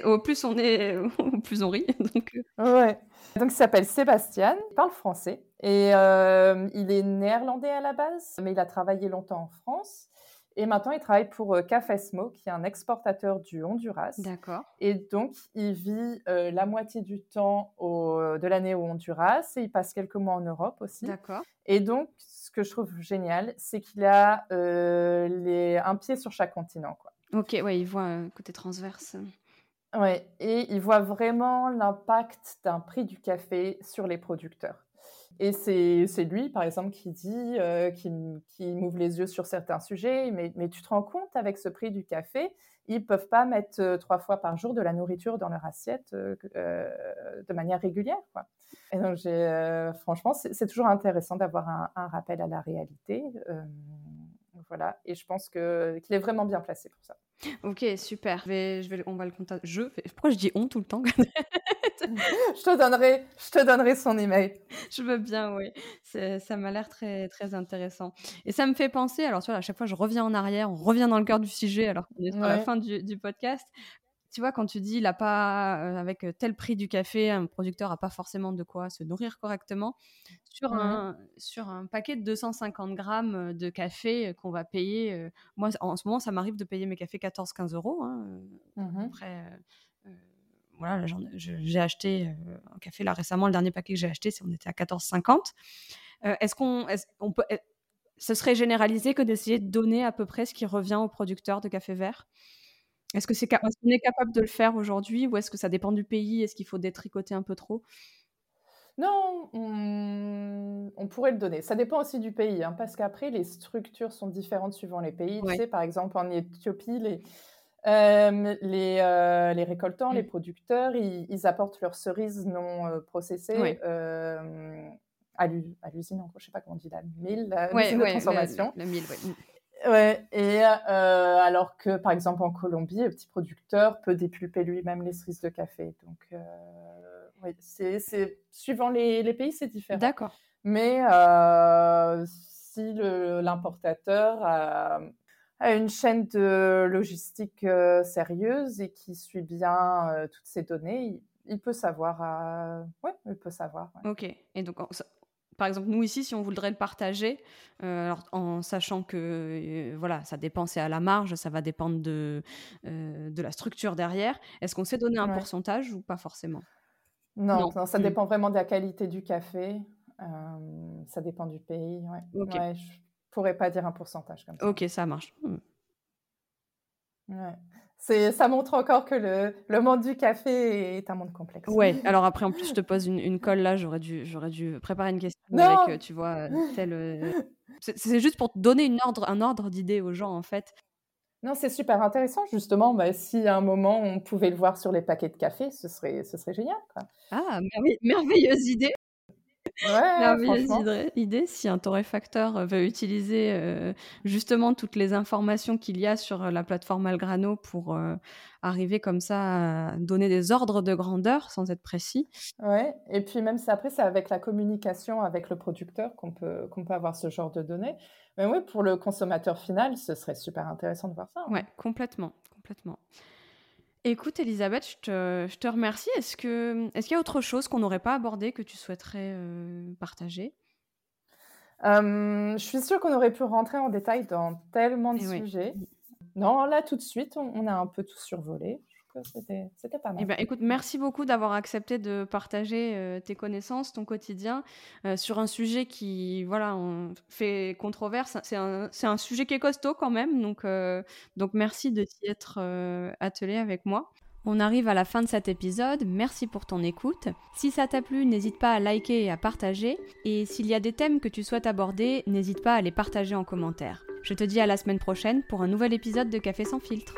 Speaker 1: au plus on est, [laughs] au plus on rit. [laughs] Donc,
Speaker 2: ouais. donc il s'appelle Sébastien, il parle français et il est néerlandais à la base, mais il a travaillé longtemps en France. Et maintenant, il travaille pour euh, Cafesmo, qui est un exportateur du Honduras.
Speaker 1: D'accord.
Speaker 2: Et donc, il vit euh, la moitié du temps au, de l'année au Honduras et il passe quelques mois en Europe aussi.
Speaker 1: D'accord.
Speaker 2: Et donc, ce que je trouve génial, c'est qu'il a euh, les, un pied sur chaque continent. Quoi.
Speaker 1: Ok, ouais, il voit un côté transverse.
Speaker 2: Ouais, et il voit vraiment l'impact d'un prix du café sur les producteurs. Et c'est lui, par exemple, qui dit, euh, qui, qui m'ouvre les yeux sur certains sujets, mais, tu te rends compte, avec ce prix du café, ils ne peuvent pas mettre euh, trois fois par jour de la nourriture dans leur assiette euh, de manière régulière. Donc, franchement, c'est toujours intéressant d'avoir un, rappel à la réalité. voilà, et je pense qu'il est vraiment bien placé pour ça.
Speaker 1: Ok, super. On va le. Je, pourquoi je dis on tout le temps [laughs]
Speaker 2: je, te donnerai, je te donnerai son email.
Speaker 1: Je veux bien, oui. Ça m'a l'air très, très intéressant. Et ça me fait penser, alors tu vois, à chaque fois je reviens en arrière, on revient dans le cœur du sujet alors qu'on est sur la fin du, du podcast. tu vois, quand tu dis, il a pas, euh, avec tel prix du café, un producteur a pas forcément de quoi se nourrir correctement. Sur, un, sur un paquet de 250 grammes de café qu'on va payer, moi, en ce moment, ça m'arrive de payer mes cafés 14-15 euros. Hein, mmh Après, voilà, j'ai acheté un café là récemment, le dernier paquet que j'ai acheté, on était à 14,50. est-ce qu'on on peut, ce serait généralisé que d'essayer de donner à peu près ce qui revient aux producteurs de café vert? Est-ce que c'est qu'on est capable de le faire aujourd'hui ou est-ce que ça dépend du pays? Est-ce qu'il faut détricoter un peu trop?
Speaker 2: Non, on, pourrait le donner. Ça dépend aussi du pays, hein, parce qu'après, les structures sont différentes suivant les pays. Tu sais, par exemple, en Éthiopie, les, euh, euh, les, récoltants, les mmh. producteurs, ils, apportent leurs cerises non euh, processées à l'usine, je ne sais pas comment on dit, la mille, la de transformation. La, mille, oui. Ouais, et euh, alors que par exemple en Colombie, le petit producteur peut dépulper lui-même les cerises de café. Donc, euh, oui, c'est suivant les, pays, c'est différent.
Speaker 1: D'accord.
Speaker 2: Mais euh, si l'importateur a, une chaîne de logistique sérieuse et qui suit bien toutes ces données, il, peut savoir. ouais, il peut savoir.
Speaker 1: Ok. Et donc par exemple, nous ici, si on voudrait le partager, euh, en sachant que euh, voilà, ça dépend, c'est à la marge, ça va dépendre de, euh, de la structure derrière, est-ce qu'on sait donner un pourcentage ou pas forcément?
Speaker 2: Non, ça mmh. dépend vraiment de la qualité du café, ça dépend du pays. Ouais. je pourrais pas dire un pourcentage comme ça.
Speaker 1: Ok, ça marche. Mmh.
Speaker 2: Ouais ça montre encore que le, le, monde du café est un monde complexe.
Speaker 1: Ouais. [laughs] Alors après, en plus, je te pose une, colle là. J'aurais dû, j'aurais dû préparer une question avec, euh, tu vois, tel. Euh, c'est juste pour te donner une ordre, un ordre d'idée aux gens, en fait.
Speaker 2: Non, c'est super intéressant, justement. Bah, si à un moment on pouvait le voir sur les paquets de café, ce serait, ce serait génial. Quoi.
Speaker 1: Ah, merveilleuse idée. Ouais, idée, si un torréfacteur euh, veut utiliser euh, justement toutes les informations qu'il y a sur euh, la plateforme Algrano pour arriver comme ça à donner des ordres de grandeur sans être précis.
Speaker 2: Ouais, et puis même ça, après, c'est avec la communication avec le producteur qu'on peut, qu'on peut avoir ce genre de données. Mais oui, pour le consommateur final, ce serait super intéressant de voir ça.
Speaker 1: Hein. Ouais, complètement, complètement. Écoute, Elisabeth, je te, remercie. Est-ce qu'il est y a autre chose qu'on n'aurait pas abordé que tu souhaiterais euh, partager?
Speaker 2: Je suis sûre qu'on aurait pu rentrer en détail dans tellement de eh sujets. Non, là, tout de suite, on a un peu tout survolé c'était pas mal.
Speaker 1: Eh ben, écoute, merci beaucoup d'avoir accepté de partager euh, tes connaissances, ton quotidien euh, sur un sujet qui, voilà, on fait controverse. C'est un, un, sujet qui est costaud quand même, donc, euh, donc merci de t'y être attelé avec moi. On arrive à la fin de cet épisode, merci pour ton écoute. Si ça t'a plu, n'hésite pas à liker et à partager. Et s'il y a des thèmes que tu souhaites aborder, n'hésite pas à les partager en commentaire. Je te dis à la semaine prochaine pour un nouvel épisode de Café sans filtre.